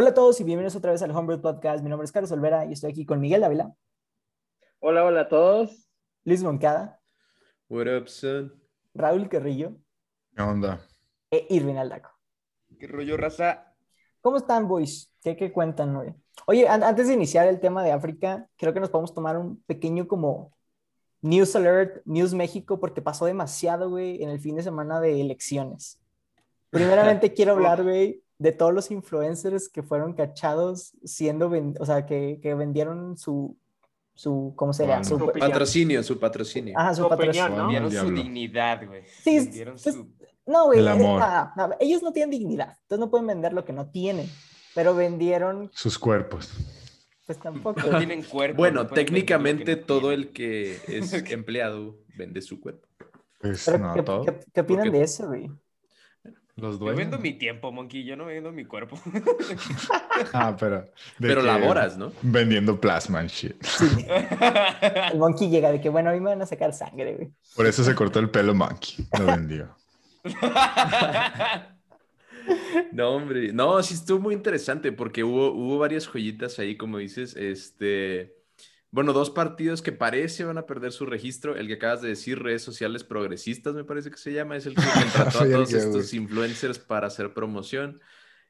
Hola a todos y bienvenidos otra vez al Homebrew Podcast. Mi nombre es Carlos Olvera y estoy aquí con Miguel Ávila, Hola, hola a todos. Luis Moncada, What up, son? Raúl Carrillo ¿Qué onda? e Irvin Aldaco. ¿Qué rollo, raza? ¿Cómo están, boys? ¿Qué, qué cuentan hoy? Oye, an- antes de iniciar el tema de África, creo que nos podemos tomar un pequeño como News Alert, News México, porque pasó demasiado, güey, en el fin de semana de elecciones. Primeramente quiero hablar, güey, de todos los influencers que fueron cachados siendo, o sea, que, que vendieron su, su, ¿cómo se llama? Bueno. Su, Su. Patrocinio, su patrocinio. ajá, su Su patrocinio. opinión, ¿no? Vendieron su dignidad, güey. Sí, Vendieron pues, su... No, güey, El amor. ah, no, ellos no tienen dignidad, entonces no pueden vender lo que no tienen, pero vendieron, Sus cuerpos. pues tampoco. No tienen cuerpo. Bueno, no técnicamente no todo tienen. el que es empleado vende su cuerpo. Pues Pero, no, ¿qué, todo. qué- qué opinan Porque- de eso, güey? Los Yo dueños. vendo mi tiempo, Monkey. Yo no vendo mi cuerpo. Ah, pero. Pero laboras, ¿no? Vendiendo plasma and shit. El monkey llega de que, bueno, a mí me van a sacar sangre, güey. Por eso se cortó el pelo Monkey. Lo vendió. No, hombre. No, sí estuvo muy interesante porque hubo, hubo varias joyitas ahí, como dices. Este. Bueno, dos partidos que parece van a perder su registro. El que acabas de decir, redes sociales progresistas, me parece que se llama, es el que contrató a todos estos influencers para hacer promoción.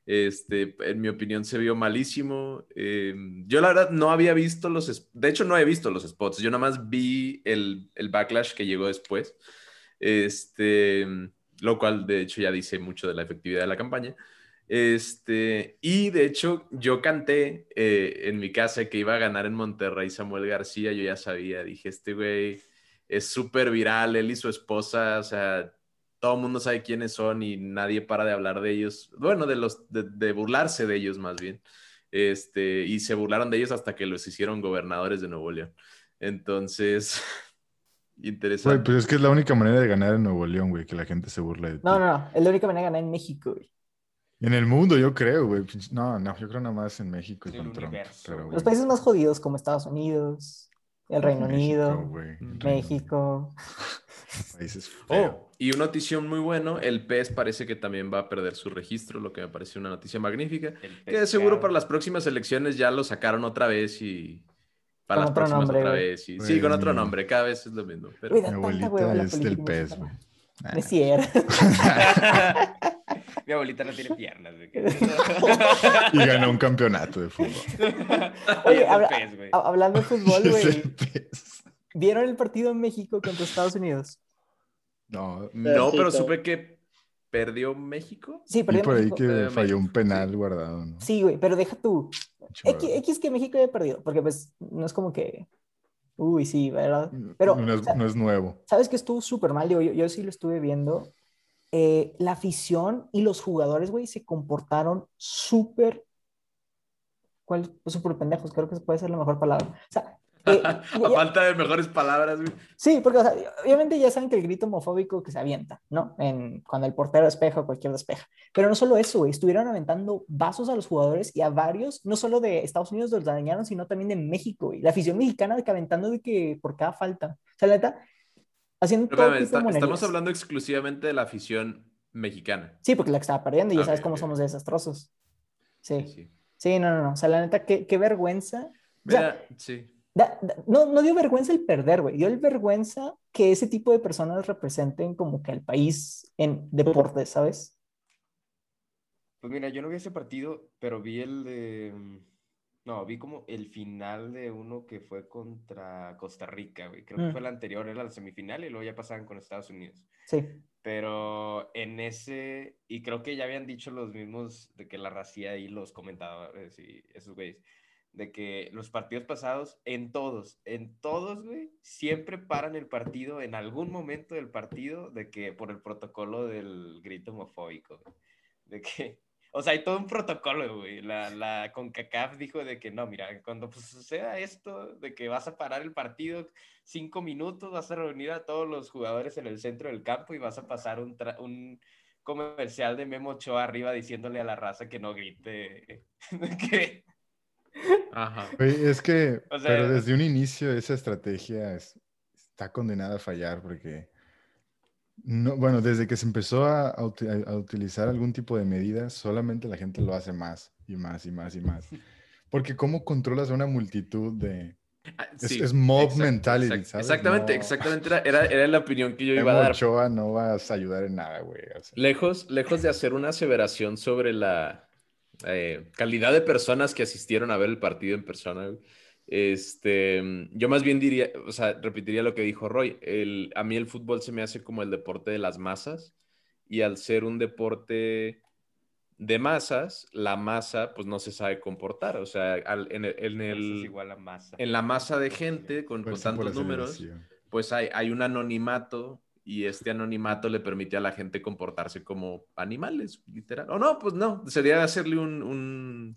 Este, en mi opinión, se vio malísimo. Eh, yo, la verdad, no había visto los. De hecho, no he visto los spots. Yo nada más vi el, el backlash que llegó después. Este, lo cual, de hecho, ya dice mucho de la efectividad de la campaña. Este, y de hecho, yo canté eh, en mi casa que iba a ganar en Monterrey Samuel García. Yo ya sabía, dije, este güey es súper viral, él y su esposa, o sea, todo el mundo sabe quiénes son y nadie para de hablar de ellos. Bueno, de los, de, de burlarse de ellos más bien. Este, y se burlaron de ellos hasta que los hicieron gobernadores de Nuevo León. Entonces, interesante. Güey, pues es que es la única manera de ganar en Nuevo León, güey, que la gente se burle de ti. No, no, no, es la única manera de ganar en México, güey. En el mundo, yo creo, güey. No, no, yo creo nada más en México y con Trump. Pero, Los países más jodidos como Estados Unidos, el Reino México, Unido, el México. Países. Oh, y una notición muy bueno, el PES parece que también va a perder su registro, lo que me parece una noticia magnífica. Que de seguro para las próximas elecciones ya lo sacaron otra vez y para Con las otro próximas nombre, otra vez. Y, sí, con otro mi- nombre, cada vez es lo mismo. Pero... Mi abuelita la es del mexicana. güey. Ah. No es cierto. Mi abuelita no tiene piernas, güey. Y ganó un campeonato de fútbol. Oye, habla- pez, Hablando de fútbol, güey. ¿vieron el partido en México contra Estados Unidos? No, No, pero supe que perdió México. Sí, y perdió por ahí México. que Eh, falló un México, penal sí. guardado, ¿no? Sí, güey, pero deja tú. X. X que México haya perdido, porque pues no es como que, uy, sí, ¿verdad? Pero, no, es, o sea, no es nuevo. ¿sabes que estuvo súper mal? Digo, yo, yo sí lo estuve viendo. Eh, la afición y los jugadores, güey, se comportaron súper, ¿cuál? Pues, Súper pendejos, creo que puede ser la mejor palabra. O sea, eh, A ya- falta de mejores palabras, güey. sí, porque o sea, obviamente ya saben que el grito homofóbico que se avienta, ¿no? En, cuando el portero despeja o cualquier despeja. Pero no solo eso, güey, estuvieron aventando vasos a los jugadores y a varios, no solo de Estados Unidos los dañaron, sino también de México, güey. La afición mexicana de que aventando de que por cada falta. O sea, la neta, haciendo Pero, todo espérame, tipo de estamos hablando exclusivamente de la afición mexicana. Sí, porque la que estaba perdiendo y ya sabes cómo ok. somos de desastrosos. Sí, Sí, sí. no, no, no. O sea, la neta, qué, qué vergüenza. O sea, Mira, sí. Da- da- no, no dio vergüenza el perder, güey. Dio el vergüenza que ese tipo de personas representen como que al país en deportes, ¿sabes? Pues mira, yo no vi ese partido, pero vi el de... mm, No, vi como el final de uno que fue contra Costa Rica, güey. Creo Mm. que fue el anterior, era la semifinal y luego ya pasaban con Estados Unidos. Sí. Pero en ese, y creo que ya habían dicho los mismos de que la racía y los comentadores y esos güeyes, de que los partidos pasados, en todos, en todos, güey, siempre paran el partido en algún momento del partido de que por el protocolo del grito homofóbico, güey. de que, o sea, hay todo un protocolo, güey. La, la CONCACAF dijo de que no, mira, cuando pues, suceda esto, de que vas a parar el partido cinco minutos, vas a reunir a todos los jugadores en el centro del campo y vas a pasar un, tra- un comercial de Memo Ochoa arriba diciéndole a la raza que no grite. que, Ajá. Es que, O sea- pero desde un inicio esa estrategia es- está condenada a fallar porque, no, bueno, desde que se empezó a, a a utilizar algún tipo de medidas, solamente la gente lo hace más y más y más y más. Porque ¿cómo controlas a una multitud de... Ah, Es, sí, es mob exacto, mentality, exacto. ¿sabes? Exactamente, No- exactamente. Era, era, era la opinión que yo iba a Memo dar. Ochoa no vas a ayudar en nada, güey. o sea. Lejos, lejos de hacer una aseveración sobre la eh, calidad de personas que asistieron a ver el partido en persona, güey, este, yo más bien diría, o sea, repetiría lo que dijo Roy, el, a mí el fútbol se me hace como el deporte de las masas y al ser un deporte de masas, la masa pues no se sabe comportar, o sea, al- en el, en el- igual a masa. en la masa de gente con, por tantos números, pues hay, hay un anonimato y este anonimato le permite a la gente comportarse como animales, literal. O no, pues no, sería hacerle un, un-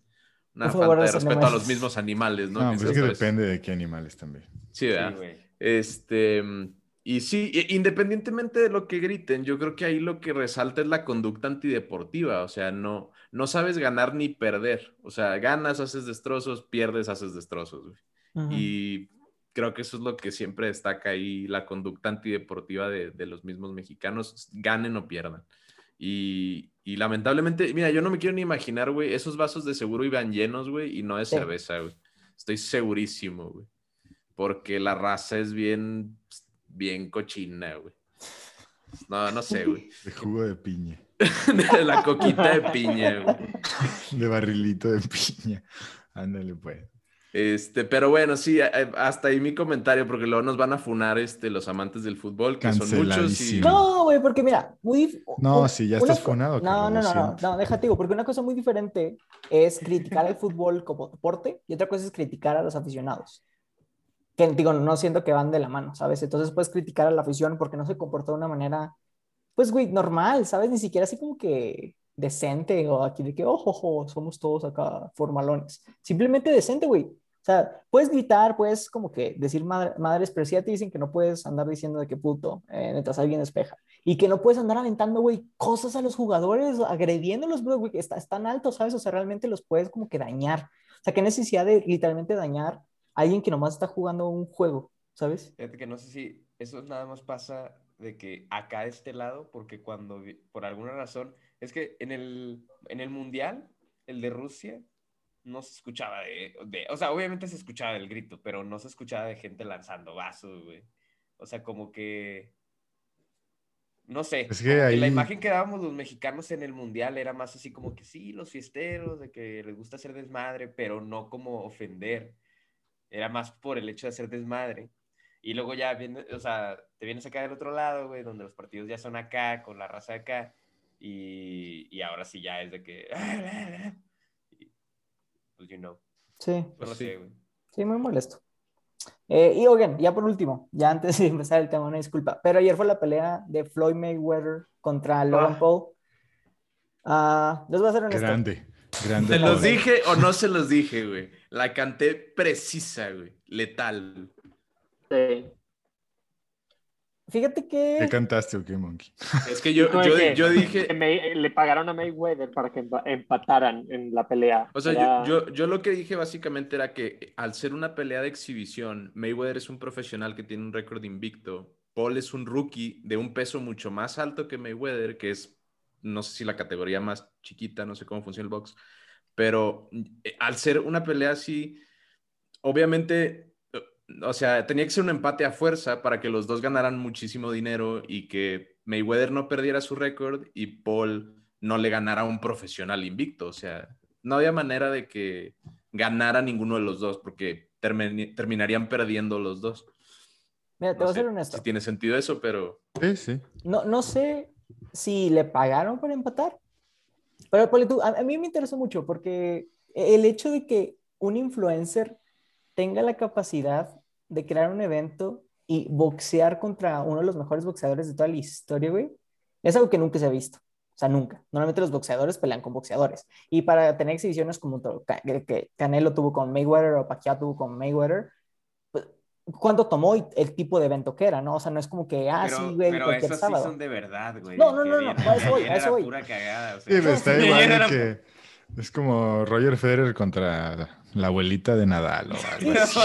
una favor falta a de los respeto a los mismos animales, ¿no? No, Que pues es que depende de qué animales también. Sí, ¿verdad? Sí. Este, y sí, independientemente de lo que griten, yo creo que ahí lo que resalta es la conducta antideportiva, o sea, no, no sabes ganar ni perder, o sea, ganas, haces destrozos, pierdes, haces destrozos, güey. Y creo que eso es lo que siempre destaca ahí, la conducta antideportiva de, de los mismos mexicanos, ganen o pierdan. Y, y lamentablemente, mira, yo no me quiero ni imaginar, güey, esos vasos de seguro iban llenos, güey, y no de Sí. cerveza, güey. Estoy segurísimo, güey. Porque la raza es bien, bien cochina, güey. No, no sé, güey. De jugo de piña. De la coquita de piña, güey. De barrilito de piña. Ándale, pues. Este, pero bueno, sí, a- hasta ahí mi comentario, porque luego nos van a funar este, los amantes del fútbol, que son muchos. Y... No, güey, porque mira, muy... No, una- sí, ya una estás co- funado, No, no, no, no, no, déjate, digo, porque una cosa muy diferente es criticar el fútbol como deporte y otra cosa es criticar a los aficionados. Que digo, no siento que van de la mano, ¿sabes? Entonces puedes criticar a la afición porque no se comportó de una manera, pues, güey, normal, ¿sabes? Ni siquiera así como que decente o aquí de que, ojo, ojo, somos todos acá formalones. Simplemente decente, güey. O sea, puedes gritar, puedes como que decir madre- madres, pero sí ya te dicen que no puedes andar diciendo de qué puto eh, mientras alguien despeja. Y que no puedes andar aventando, güey, cosas a los jugadores, agrediéndolos, bro, güey, que está, están altos, ¿sabes? O sea, realmente los puedes como que dañar. O sea, qué necesidad de literalmente dañar a alguien que nomás está jugando un juego, ¿sabes? Fíjate que no sé si eso nada más pasa de que acá de este lado, porque cuando por alguna razón, es que en el, en el Mundial, el de Rusia, no se escuchaba de, de- o sea, obviamente se escuchaba el grito, pero no se escuchaba de gente lanzando vasos, güey. O sea, como que, no sé, Es que como ahí- la imagen que dábamos los mexicanos en el Mundial era más así como que sí, los fiesteros, de que les gusta hacer desmadre, pero no como ofender. Era más por el hecho de hacer desmadre. Y luego ya viene, o sea, te vienes acá del otro lado, güey, donde los partidos ya son acá, con la raza acá. Y, y ahora sí ya es de que. pues, you know. Sí, Pues sí. sé, sí, muy molesto. Eh, y oigan, ya por último, ya antes de empezar el tema, una disculpa, pero ayer fue la pelea de Floyd Mayweather contra Logan Ah. Paul. Ah, les voy a hacer honesto. Grande. Grande. ¿Se los dije o no se los dije, güey? La canté precisa, güey. Letal. Sí. Fíjate ¿Qué que cantaste o qué, Monkey? Es que yo, yo, que- yo dije, que May- le pagaron a Mayweather para que empa- empataran en la pelea. O sea, Era- yo, yo, yo lo que dije básicamente era que al ser una pelea de exhibición, Mayweather es un profesional que tiene un récord invicto. Paul es un rookie de un peso mucho más alto que Mayweather, que es, no sé si la categoría más chiquita, no sé cómo funciona el box, pero eh, al ser una pelea así, obviamente, eh, o sea, tenía que ser un empate a fuerza para que los dos ganaran muchísimo dinero y que Mayweather no perdiera su récord y Paul no le ganara a un profesional invicto. O sea, no había manera de que ganara ninguno de los dos porque terminarían perdiendo los dos. Mira, te No voy a ser honesto. si tiene sentido eso, pero Sí, sí. No, no sé si le pagaron para empatar, pero a, a mí me interesó mucho porque el hecho de que un influencer tenga la capacidad de crear un evento y boxear contra uno de los mejores boxeadores de toda la historia, güey, es algo que nunca se ha visto. O sea, nunca. Normalmente los boxeadores pelean con boxeadores. Y para tener exhibiciones como que Canelo tuvo con Mayweather o Pacquiao tuvo con Mayweather, pues, ¿cuánto tomó y el tipo de evento que era, no? O sea, no es como que, ah, pero sí, güey, pero cualquier esos sábado. sí son de verdad, güey. No, no, no, no, eso voy, viene a eso la voy. pura cagada, o sea. Sí, está igual que es como Roger Federer contra la abuelita de Nadal o algo así.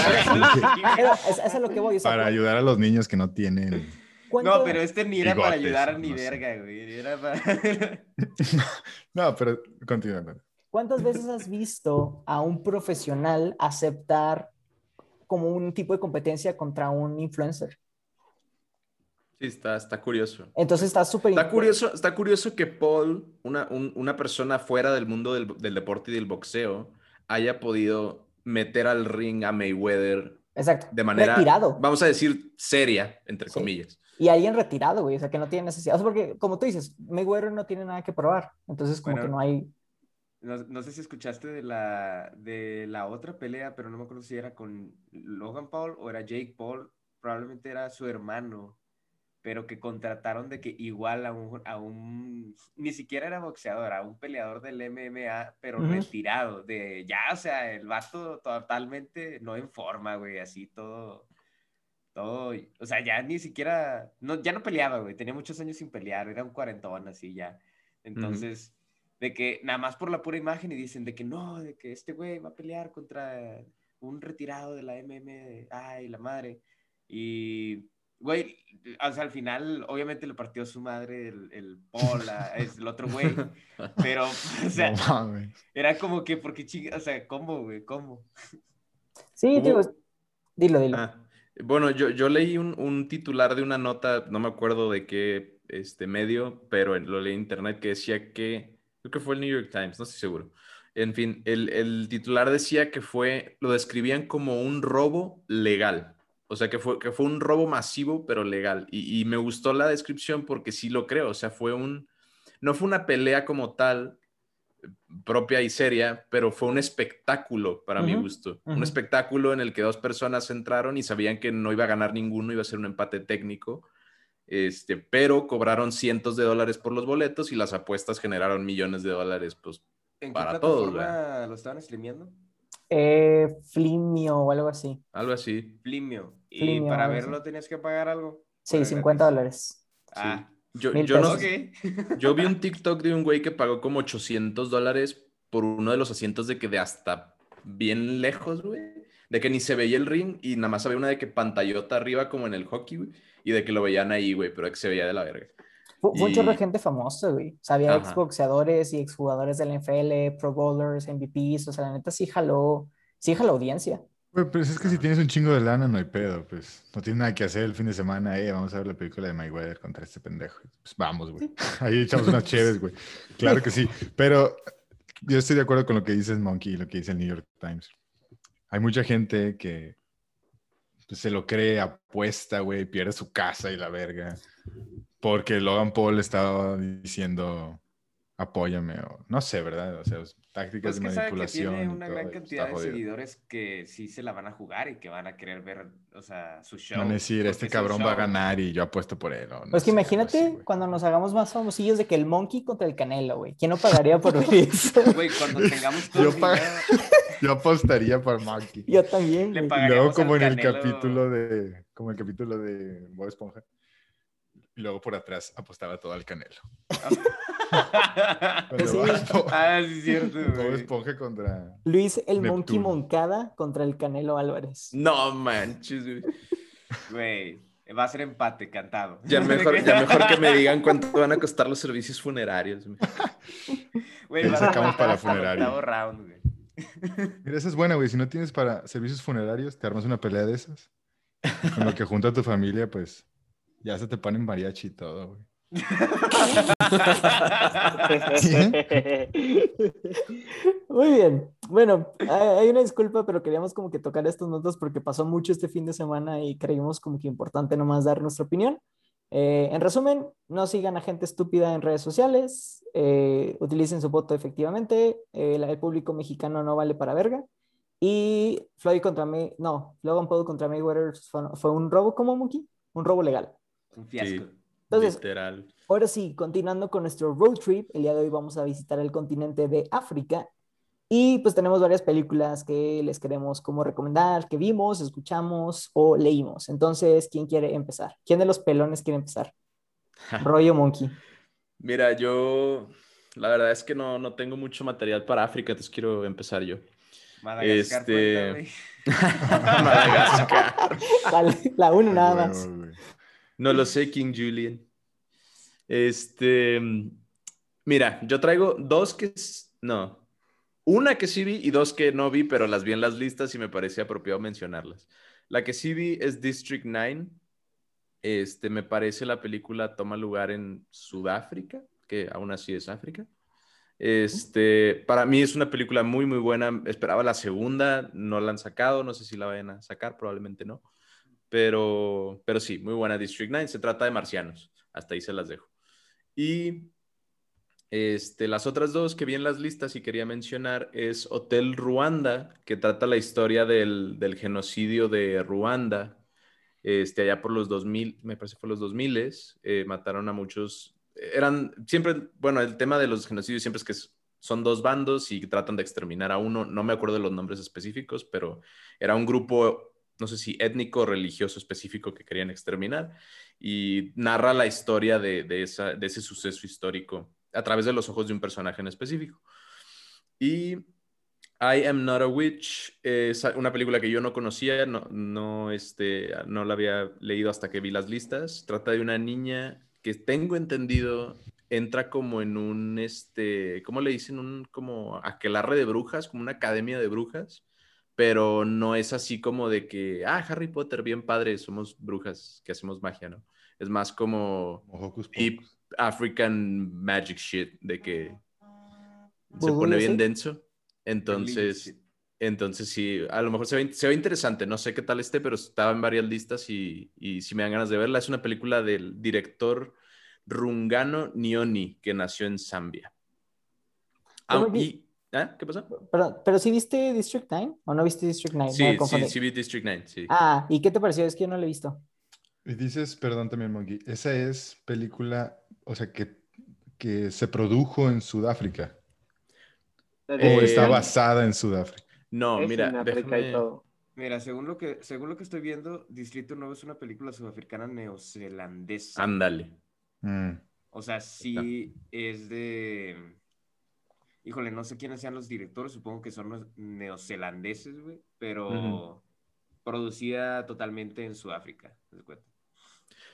Pero es, es a lo que voy. o sea, Para ¿cu- ayudar a los niños que no tienen. cuánto- No, pero este ni era para Bigotes, ayudar ni no sé. verga, güey. Era para... No, pero continúa. ¿cuántas veces has visto a un profesional aceptar como un tipo de competencia contra un influencer? Sí, está, está curioso. Entonces está súper... Está curioso, está curioso que Paul, una, un- una persona fuera del mundo del, del deporte y del boxeo, haya podido meter al ring a Mayweather Exacto. de manera, Retirado. vamos a decir, seria, entre Sí. comillas. Y alguien retirado, güey. O sea, que no tiene necesidad. O sea, porque, como tú dices, Mayweather no tiene nada que probar. Entonces, como Bueno. que no hay... No, no sé si escuchaste de la, de la otra pelea, pero no me acuerdo si era con Logan Paul o era Jake Paul. Probablemente era su hermano, pero que contrataron de que igual a un, a un ni siquiera era boxeador, a un peleador del MMA, pero Ujú. retirado, de ya, o sea, el vato totalmente no en forma, güey, así todo, todo, o sea, ya ni siquiera, no, ya no peleaba, güey, tenía muchos años sin pelear, era un cuarentón así ya. Entonces, de que nada más por la pura imagen y dicen de que no, de que este güey va a pelear contra un retirado de la MM, ay, la madre. Y, güey, o sea, al final, obviamente le partió su madre el, el Paul, a- es el otro güey, pero, o sea, No era como que, porque chinga, o sea, ¿cómo, güey? ¿Cómo? Sí, digo, dilo, dilo. Ah, bueno, yo, yo leí un, un titular de una nota, no me acuerdo de qué este, medio, pero lo leí en internet que decía que, creo que fue el New York Times, no estoy seguro. En fin, el, el titular decía que fue, lo describían como un robo legal. O sea, que fue, que fue un robo masivo, pero legal. Y, y me gustó la descripción porque sí lo creo. O sea, fue un, no fue una pelea como tal, eh, propia y seria, pero fue un espectáculo para mi Ujú, gusto. ujú. Un espectáculo en el que dos personas entraron y sabían que no iba a ganar ninguno, iba a ser un empate técnico. Este, pero cobraron cientos de dólares por los boletos y las apuestas generaron millones de dólares, pues ¿En qué Para todos, plataforma lo estaban streameando? Eh, Flimio o algo así. algo así. Flimio. Y para verlo tenías que pagar algo. Sí, Para 50 gratis. dólares. Ah, Yo, yo, no, pesos. ok. yo vi un TikTok de un güey que pagó como 800 dólares por uno de los asientos de que de hasta bien lejos, güey. De que ni se veía el ring y nada más había una de que pantallota arriba como en el hockey, güey. Y de que lo veían ahí, güey, pero que se veía de la verga. Fue, fue un chorro de Y- gente famosa, güey. O sea, había exboxeadores y exjugadores del NFL, Pro Bowlers, MVPs. O sea, la neta sí jaló, sí jaló audiencia. Güey, pues es que si tienes un chingo de lana, no hay pedo, pues. No tienes nada que hacer el fin de semana, eh, vamos a ver la película de Mayweather contra este pendejo. Pues vamos, güey. Ahí echamos unas chéves, güey. Claro que sí. Pero yo estoy de acuerdo con lo que dices Monkey y lo que dice el New York Times. Hay mucha gente que pues, se lo cree, apuesta, güey, pierde su casa y la verga. Porque Logan Paul estaba diciendo, apóyame, o no sé, ¿verdad? O sea, tácticas Pues de que sabe que manipulación. tiene una gran cantidad de jodido. seguidores que sí se la van a jugar y que van a querer ver, o sea, su show. Van a decir, este cabrón va a ganar y yo apuesto por él. no Pues que sé, imagínate así, cuando nos hagamos más famosillos de que el Monkey contra el Canelo, güey. ¿Quién no pagaría por ver eso? Güey, cuando tengamos todo Yo el pa- dinero, Yo apostaría por Monkey. Yo también, Le luego como en el Canelo- capítulo de, como el capítulo de Bob Esponja. Y luego por atrás apostaba todo al Canelo. Sí. ah, sí, es cierto, Bob güey. Esponja contra... Luis el Monkey Neptuno. Moncada contra el Canelo Álvarez. No manches, güey. Güey, va a ser empate, cantado. Ya mejor, ya mejor que me digan cuánto van a costar los servicios funerarios. güey. Ahí sacamos para funerario. octavo round, güey. Mira, esa es buena, güey. Si no tienes para servicios funerarios, te armas una pelea de esas. Con lo que junta a tu familia, pues ya se te ponen mariachi y todo, güey. Muy bien. Bueno, hay una disculpa, pero queríamos como que tocar estos notas porque pasó mucho este fin de semana y creímos como que importante nomás dar nuestra opinión. Eh, en resumen, no sigan a gente estúpida en redes sociales, eh, utilicen su voto efectivamente, eh, el público mexicano no vale para verga. Y Floyd contra May, no, Logan Paul contra Mayweather fue, un robo como Monkey, un robo legal. Un fiasco. Sí. Entonces, Literal. Ahora sí, continuando con nuestro road trip, el día de hoy vamos a visitar el continente de África y pues tenemos varias películas que les queremos como recomendar, que vimos, escuchamos o leímos. Entonces, ¿quién quiere empezar? ¿Quién de los pelones quiere empezar? Rollo Monkey. Mira, yo la verdad es que no, no tengo mucho material para África, entonces quiero empezar yo. Madagascar Este-. Madagascar. Vale, la uno nada más. No lo sé, King Julian. Este, mira, yo traigo dos que, no, una que sí vi y dos que no vi, pero las vi en las listas y me parecía apropiado mencionarlas. La que sí vi es District 9. Este, me parece la película toma lugar en Sudáfrica, que aún así es África. Este, para mí es una película muy, muy buena. Esperaba la segunda, no la han sacado, no sé si la vayan a sacar, probablemente no. Pero, pero sí, muy buena District 9. Se trata de marcianos. Hasta ahí se las dejo. Y este, las otras dos que vi en las listas y quería mencionar es Hotel Ruanda, que trata la historia del, del genocidio de Ruanda. Este, allá por los 2000, me parece fue los 2000, eh, mataron a muchos. Eran siempre, bueno, el tema de los genocidios siempre es que son dos bandos y tratan de exterminar a uno. No me acuerdo de los nombres específicos, pero era un grupo, no sé si étnico o religioso específico que querían exterminar. Y narra la historia de, de, esa, de ese suceso histórico a través de los ojos de un personaje en específico. Y I Am Not a Witch es una película que yo no conocía, no, no, este, no la había leído hasta que vi las listas. Trata de una niña que tengo entendido entra como en un, este, ¿cómo le dicen? Un como aquelarre de brujas, como una academia de brujas, pero no es así como de que, ah, Harry Potter, bien padre, somos brujas que hacemos magia, ¿no? Es más como deep African magic shit, de que se pone bien denso. Entonces, entonces sí, a lo mejor se ve, se ve, interesante. No sé qué tal esté, pero estaba en varias listas y, y si me dan ganas de verla. Es una película del director Rungano Nioni, que nació en Zambia. Ah, y, ¿eh? ¿Qué pasó? Pero, pero sí viste District 9 o no viste District 9? Sí, sí, sí vi District 9, sí. Ah, ¿y qué te pareció? Es que yo no la he visto. Y dices, perdón también, Monkey, esa es película, o sea, que, que se produjo en Sudáfrica. ¿O está basada en Sudáfrica? No, mira, déjame... Mira, según lo, que, según lo que estoy viendo, Distrito Nuevo es una película sudafricana neozelandesa. Ándale. Mm. O sea, sí es de... Híjole, no sé quiénes sean los directores, supongo que son los neozelandeses, güey, pero producida totalmente en Sudáfrica.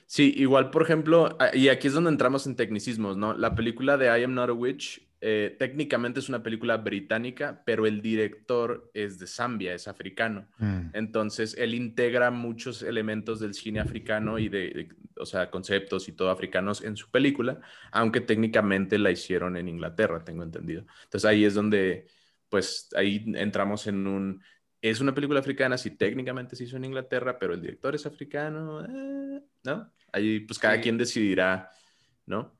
Sí, igual, por ejemplo, y aquí es donde entramos en tecnicismos, ¿no? La película de I Am Not a Witch eh, técnicamente es una película británica, pero el director es de Zambia, es africano. Mm. Entonces, él integra muchos elementos del cine africano y de, o sea, conceptos y todo africanos en su película, aunque técnicamente la hicieron en Inglaterra, tengo entendido. Entonces, ahí es donde, pues, ahí entramos en un... Es una película africana, sí, técnicamente se hizo en Inglaterra, pero el director es africano, eh, ¿no? Ahí, pues, cada quien decidirá, ¿no?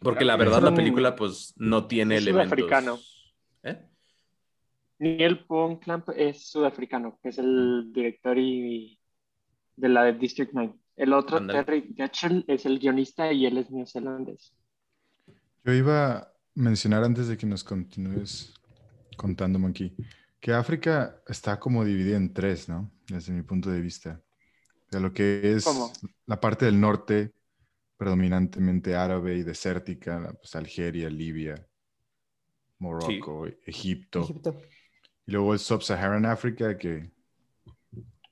Porque la verdad la película pues no tiene es elementos. Sudafricano. ¿Eh? Neil Blomkamp es sudafricano, que es el director y de la de District 9. El otro. Terry Gatchell, es el guionista y él es neozelandés. Yo iba a mencionar antes de que nos continúes contando, Monkey, que África está como dividida en tres, ¿no? Desde mi punto de vista. De lo que es ¿Cómo? la parte del norte, predominantemente árabe y desértica, pues Algeria, Libia, Morocco, Egipto. Egipto. Y luego el Sub-Saharan África, que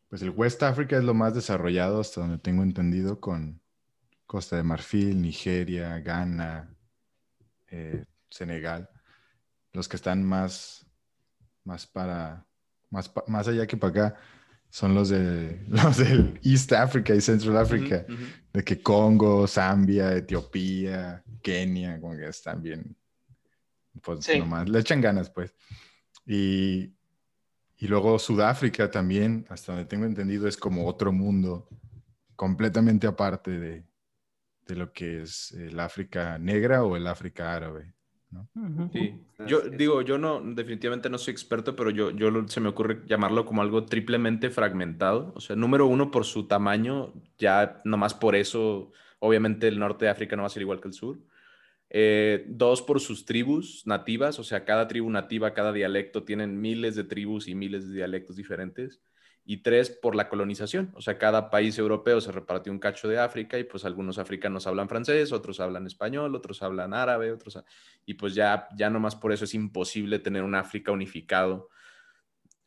pues el West África es lo más desarrollado hasta donde tengo entendido, con Costa de Marfil, Nigeria, Ghana, eh, Senegal. Los que están más, más para, más, más allá que para acá, son los, de, los del East Africa y Central Africa, Ujú, ujú. de que Congo, Zambia, Etiopía, Kenia, como que están bien, pues Sí. nomás, le echan ganas, pues. Y, y luego Sudáfrica también, hasta donde tengo entendido, es como otro mundo completamente aparte de, de lo que es el África negra o el África árabe. ¿No? Sí. Yo digo, yo no, definitivamente no soy experto, pero yo, yo se me ocurre llamarlo como algo triplemente fragmentado. O sea, número uno, por su tamaño, ya nomás por eso, obviamente el norte de África no va a ser igual que el sur. Eh, dos, por sus tribus nativas, o sea, cada tribu nativa, cada dialecto, tienen miles de tribus y miles de dialectos diferentes. Y tres, por la colonización, o sea, cada país europeo se repartió un cacho de África y pues algunos africanos hablan francés, otros hablan español, otros hablan árabe, otros... Y pues ya, ya nomás por eso es imposible tener un África unificado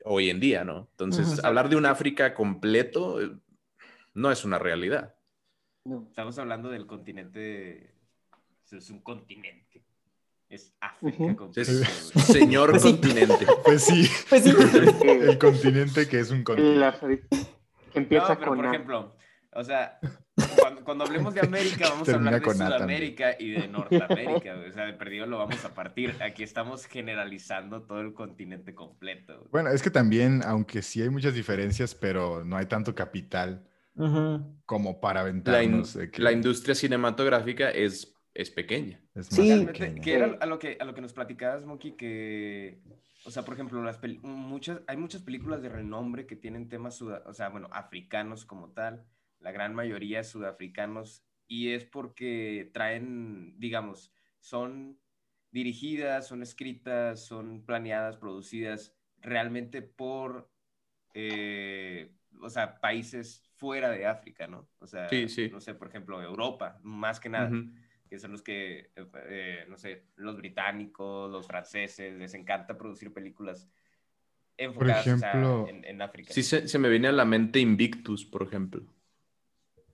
hoy en día, ¿no? Entonces, hablar de un África completo eh, no es una realidad. No. Estamos hablando del continente. Es un continente. Es África Es güey. señor Pues sí. continente. Pues sí, Pues sí. el continente que es un continente. Que empieza No, pero con por A. ejemplo, o sea, cuando, cuando hablemos de América, vamos a hablar de también. Sudamérica y de Norteamérica. O sea, de perdido lo vamos a partir. Aquí estamos generalizando todo el continente completo. Bueno, es que también, aunque sí hay muchas diferencias, pero no hay tanto capital como para La, in- aventarnos. que la industria cinematográfica es, es pequeña. es más Sí. Realmente, pequeña. que era a lo que, a lo que nos platicabas, Monkey, que, o sea, por ejemplo, las muchas, hay muchas películas de renombre que tienen temas, o sea, bueno, africanos como tal, la gran mayoría sudafricanos, y es porque traen, digamos, son dirigidas, son escritas, son planeadas, producidas realmente por, eh, o sea, países fuera de África, ¿no? O sea, Sí, sí. no sé, por ejemplo, Europa, más que nada Ujú. Que son los que, eh, eh, no sé, los británicos, los franceses, les encanta producir películas enfocadas o sea, ejemplo, en, en África. Sí, se, se me viene a la mente Invictus, por ejemplo.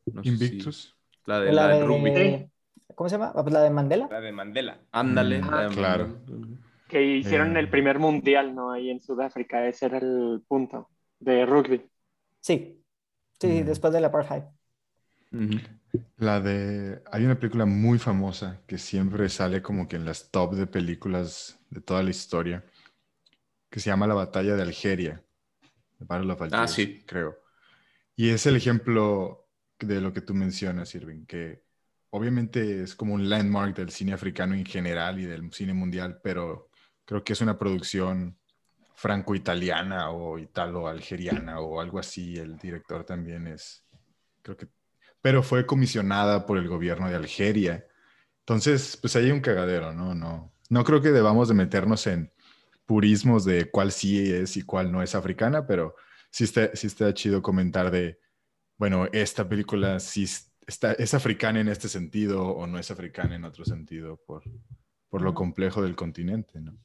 No sé si- Invictus. la de, La la de de- rugby. ¿Cómo se llama? Ah, pues La de Mandela. La de Mandela. Ándale. Mm, la de- claro. Que hicieron Eh. el primer mundial, ¿no? Ahí en Sudáfrica, ese era el punto de rugby. Sí. Sí, Mm. después del apartheid. Ujú. La de. Hay una película muy famosa que siempre sale como que en las top de películas de toda la historia, que se llama La Batalla de Algeria. De Battle of Algiers, Ah, sí. creo. Y es el ejemplo de lo que tú mencionas, Irving, que obviamente es como un landmark del cine africano en general y del cine mundial, pero creo que es una producción franco-italiana o italo-algeriana o algo así. El director también es, creo que, pero fue comisionada por el gobierno de Algeria. Entonces, pues hay un cagadero, ¿no? No, no creo que debamos de meternos en purismos de cuál sí es y cuál no es africana, pero sí está, sí está chido comentar de, bueno, esta película sí es- está, es africana en este sentido o no es africana en otro sentido por, por lo complejo del continente, ¿no?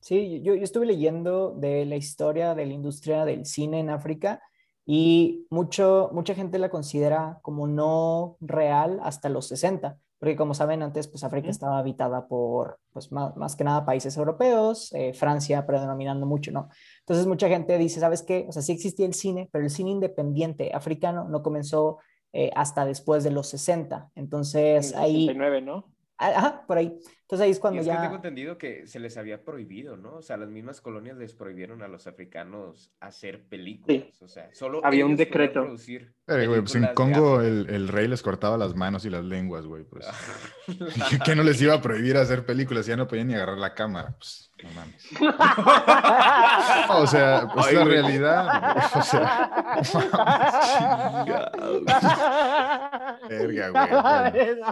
Sí, yo, yo estuve leyendo de la historia de la industria del cine en África y mucho, mucha gente la considera como no real hasta los 60, porque como saben antes, pues África estaba habitada por, pues más, más que nada países europeos, eh, Francia predominando mucho, ¿no? Entonces mucha gente dice, ¿sabes qué? O sea, sí existía el cine, pero el cine independiente africano no comenzó eh, hasta después de los 60. En Entonces ahí, 69, ¿no? ajá, por ahí. Entonces ahí es Y es que tengo entendido que se les había prohibido, ¿no? O sea, las mismas colonias les prohibieron a los africanos hacer películas. O sea, solo Había un decreto. producir Pero, güey, pues en Congo el, el rey les cortaba las manos y las lenguas, güey, pues. ¿Qué no les iba a prohibir hacer películas? Ya no podían ni agarrar la cámara. Pues, no mames. O sea, pues Ay, la güey. realidad. O sea, verga, güey. bueno.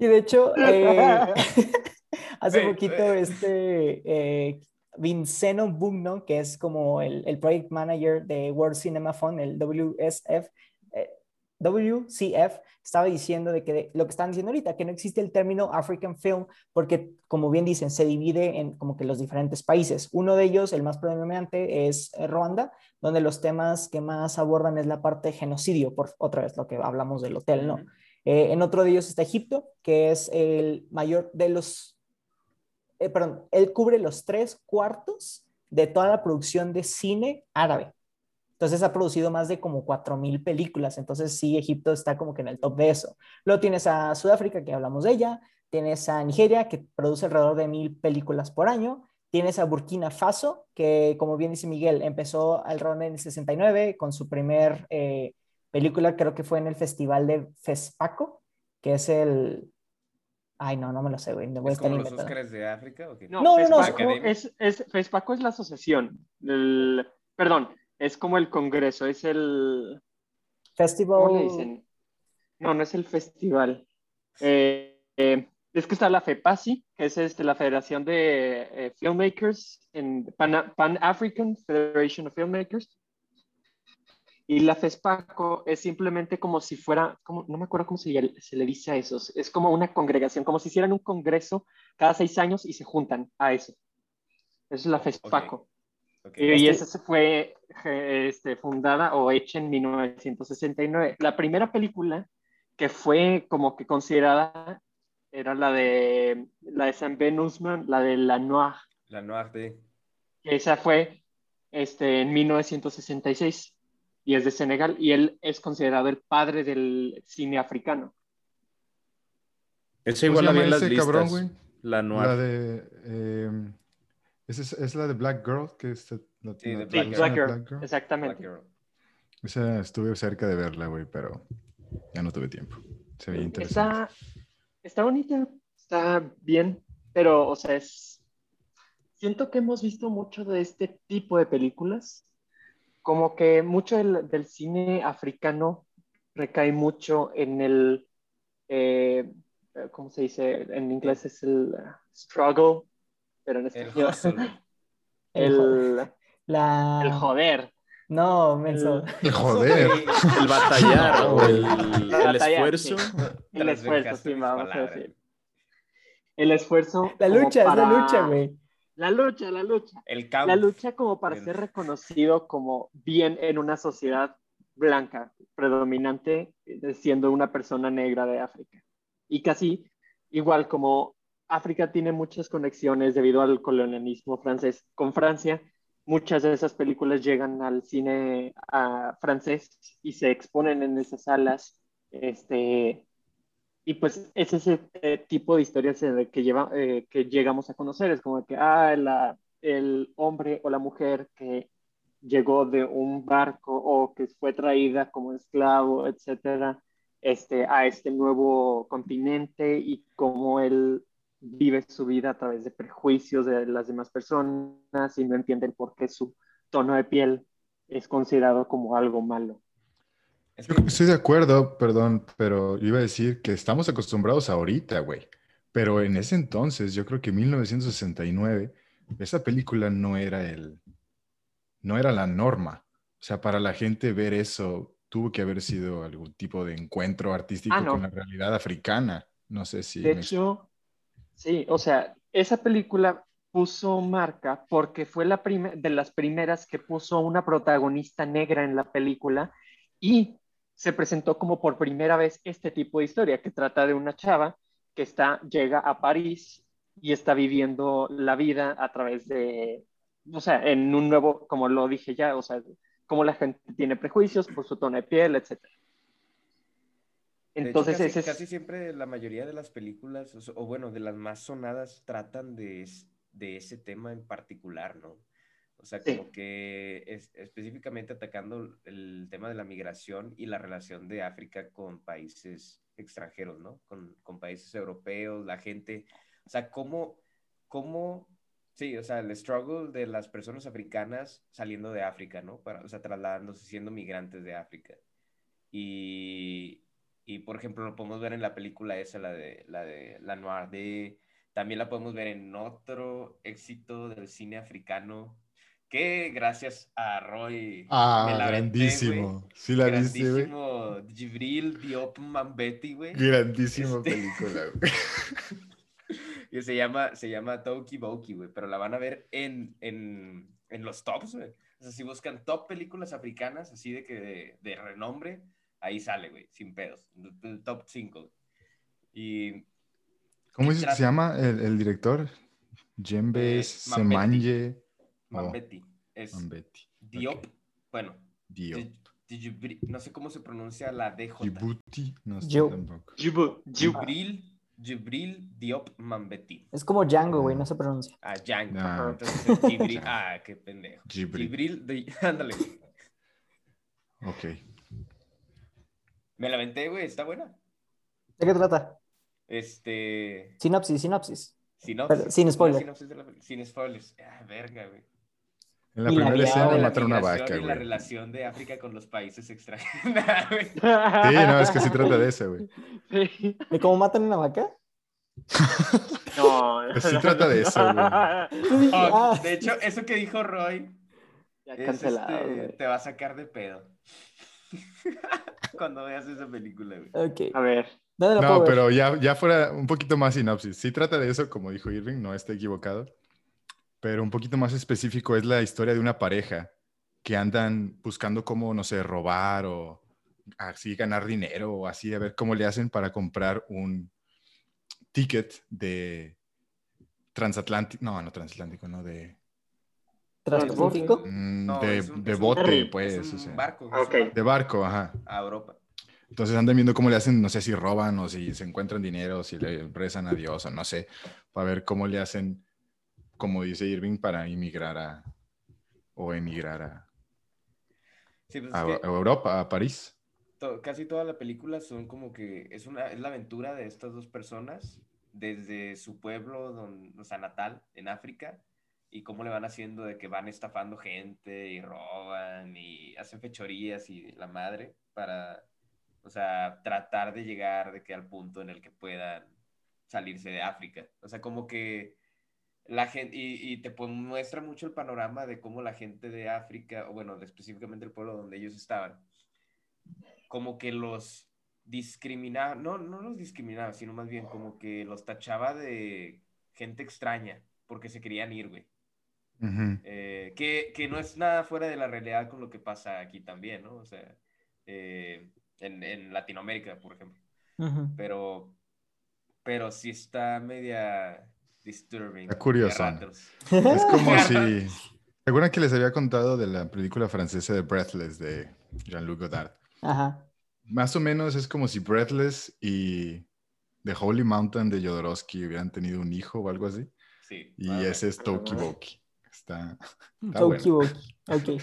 Y de hecho, eh, hace poquito eh. este eh, Vinceno Bugno, que es como el, el project manager de World Cinema Fund, el WSF, eh, WCF, estaba diciendo de que de- lo que están diciendo ahorita, que no existe el término African Film, porque como bien dicen, se divide en como que los diferentes países. Uno de ellos, el más predominante, es Ruanda, donde los temas que más abordan es la parte de genocidio, por otra vez lo que hablamos del hotel, ¿no? Eh, en otro de ellos está Egipto, que es el mayor de los, eh, perdón, él cubre los tres cuartos de toda la producción de cine árabe. Entonces ha producido más de como 4.000 películas. Entonces sí, Egipto está como que en el top de eso. Luego tienes a Sudáfrica, que hablamos de ella. Tienes a Nigeria, que produce alrededor de mil películas por año. Tienes a Burkina Faso, que como bien dice Miguel, empezó alrededor en el 69 con su primer eh, película, creo que fue en el festival de FESPACO, que es el... Ay, no, no me lo sé, güey. me voy a ¿Es estar como los de África? ¿o qué? No, No, no, no, FESPACO es, es, FESPACO es la asociación. del- perdón, es como el congreso, es el... Festival... ¿Cómo le dicen? No, no es el festival. Eh, eh, es que está la FEPASI, que es este, la Federación de eh, Filmmakers, en Pan, Pan African Federation of Filmmakers. Y la FESPACO es simplemente como si fuera, como, no me acuerdo cómo se, le- se le dice a eso, es como una congregación, como si hicieran un congreso cada seis años y se juntan a eso. Eso es la FESPACO. Y, y Este- esa se fue este, fundada o hecha en 1969. La primera película que fue como que considerada era la de la de San Ben Usman, la de La Noire. La Noire de... Esa fue este, en 1966 y es de Senegal y él es considerado el padre del cine africano. Esa ¿Cómo igual la vi en las ese listas. cabrón? La La de. eh, esa es, es la de Black Girl, que es la, Sí, la Black Girl. Black traducción de Girl, exactamente. Black Girl. Esa estuve cerca de verla, güey, pero ya no tuve tiempo. Se veía interesante. Está, está bonita, está bien, pero, o sea, es... Siento que hemos visto mucho de este tipo de películas, como que mucho del, del cine africano recae mucho en el, eh, ¿cómo se dice? En inglés es el uh, struggle, pero en El español güey. El joder. el, La... el joder. No, menso. El- Joder. El batallar o el, el esfuerzo. sí. El esfuerzo, sí, vamos a decir. El esfuerzo. La lucha, es la lucha, güey. La lucha, la lucha. El. La lucha como para ser reconocido como bien en una sociedad blanca, predominante, eh, siendo una persona negra de África. Y casi igual como África tiene muchas conexiones debido al colonialismo francés con Francia, muchas de esas películas llegan al cine ah, francés y se exponen en esas salas. Este, y pues es ese eh, tipo de historias que, lleva, eh, que llegamos a conocer. Es como que, ah, el hombre o la mujer que llegó de un barco o que fue traída como esclavo, etcétera, este, a este nuevo continente y cómo él vive su vida a través de prejuicios de las demás personas y no entienden por qué su tono de piel es considerado como algo malo. Yo que- estoy de acuerdo, perdón, pero yo iba a decir que estamos acostumbrados ahorita, güey. Pero en ese entonces, yo creo que 1969, esa película no era el, no era la norma. O sea, para la gente ver eso tuvo que haber sido algún tipo de encuentro artístico Ah, no. con la realidad africana. No sé si De me- hecho, sí, o sea, esa película puso marca porque fue la de las primeras que puso una protagonista negra en la película y se presentó como por primera vez este tipo de historia que trata de una chava que está, llega a París y está viviendo la vida a través de, o sea, en un nuevo, como lo dije ya, o sea, como la gente tiene prejuicios por su tono de piel, etc. Hecho, Entonces, casi, ese es... casi siempre la mayoría de las películas, o, o bueno, de las más sonadas, tratan de, de ese tema en particular, ¿no? O sea, Sí. como que es, específicamente atacando el tema de la migración y la relación de África con países extranjeros, ¿no? Con, con países europeos, la gente, o sea, cómo, cómo, sí, o sea, el struggle de las personas africanas saliendo de África, ¿no? Para, o sea, trasladándose, siendo migrantes de África. Y, y, por ejemplo, lo podemos ver en la película esa, la de la, de, la Noir de... También la podemos ver en otro éxito del cine africano, que gracias a Roy... Ah, me la grandísimo. Sí la viste, güey. Grandísimo Jibril Diop Mambeti, güey. Grandísima Este- película, güey. Y se llama, se llama Toki Boki, güey, pero la van a ver en, en, en los tops, güey. O sea, si buscan top películas africanas, así de que de, de renombre, ahí sale, güey, sin pedos. El, top 5. Y ¿Cómo que se llama el, el director? Jembes Eh, Oh, Mambeti es Mambeti. Diop, bueno, Dio. Di- Dijibri- no sé cómo se pronuncia la DJ. Djibouti. No sé Yo- tampoco. Jibu- Jibu- Jibril, Jibril Diop Mambeti. Es como Django, güey, no se pronuncia. Ah, Yang. Ah. ajá, Entonces. Ah, qué pendejo. Jibril. Jibril, de- ándale. Ok. Me la aventé, güey, está buena. ¿De qué trata? Este. Sinopsis, sinopsis. Sinopsis. Pero sin Una spoiler. sinopsis de la peli- sin spoilers. Ah, verga, güey. En la primera escena mataron una vaca, y la güey. relación de África con los países extranjeros. Nah, güey. Sí, no, es que sí trata de eso, güey. ¿De cómo matan una vaca? No. Pues sí trata de eso, güey. Oh, ah, de hecho, eso que dijo Roy Ya es, cancelado. este, güey. te va a sacar de pedo. Cuando veas esa película, güey. ok. A ver. ¿Dónde la No, ver? pero ya, ya fuera un poquito más sinopsis. Sí trata de eso, como dijo Irving, no está equivocado. Pero un poquito más específico es la historia de una pareja que andan buscando cómo, no sé, robar o así ganar dinero o así, a ver cómo le hacen para comprar un, ticket de transatlántico, no, no transatlántico, no, de, ¿Transpacífico? mm, No, de, un- de un bote, pues. es o un sea, barco. es ok. un barco De barco, ajá. A Europa. Entonces andan viendo cómo le hacen, no sé si roban o si se encuentran dinero, o si le rezan a Dios o no sé, para ver cómo le hacen, como dice Irving, para inmigrar a, o emigrar a, Sí, pues a- es que a Europa, a París. to- casi toda la película son como que es una es la aventura de estas dos personas desde su pueblo, don, o sea, natal, en África, y cómo le van haciendo de que van estafando gente y roban y hacen fechorías y la madre para, o sea, tratar de llegar de que al punto en el que puedan salirse de África. O sea, como que la gente, y, y te pues, muestra mucho el panorama de cómo la gente de África, o bueno, de específicamente el pueblo donde ellos estaban, como que los discriminaba, no, no los discriminaba, sino más bien como que los tachaba de gente extraña, porque se querían ir, güey. Eh, que, que no es nada fuera de la realidad con lo que pasa aquí también, ¿no? O sea, eh, en, en Latinoamérica, por ejemplo. Pero, pero sí está media disturbing. Ratos. Es como si... ¿Se acuerdan que les había contado de la película francesa de Breathless de Jean-Luc Godard? Ajá. Más o menos es como si Breathless y The Holy Mountain de Jodorowsky hubieran tenido un hijo o algo así. Sí. Y ah, ese es Toki. Boki. Está, está Toki bueno. Boki. Ok.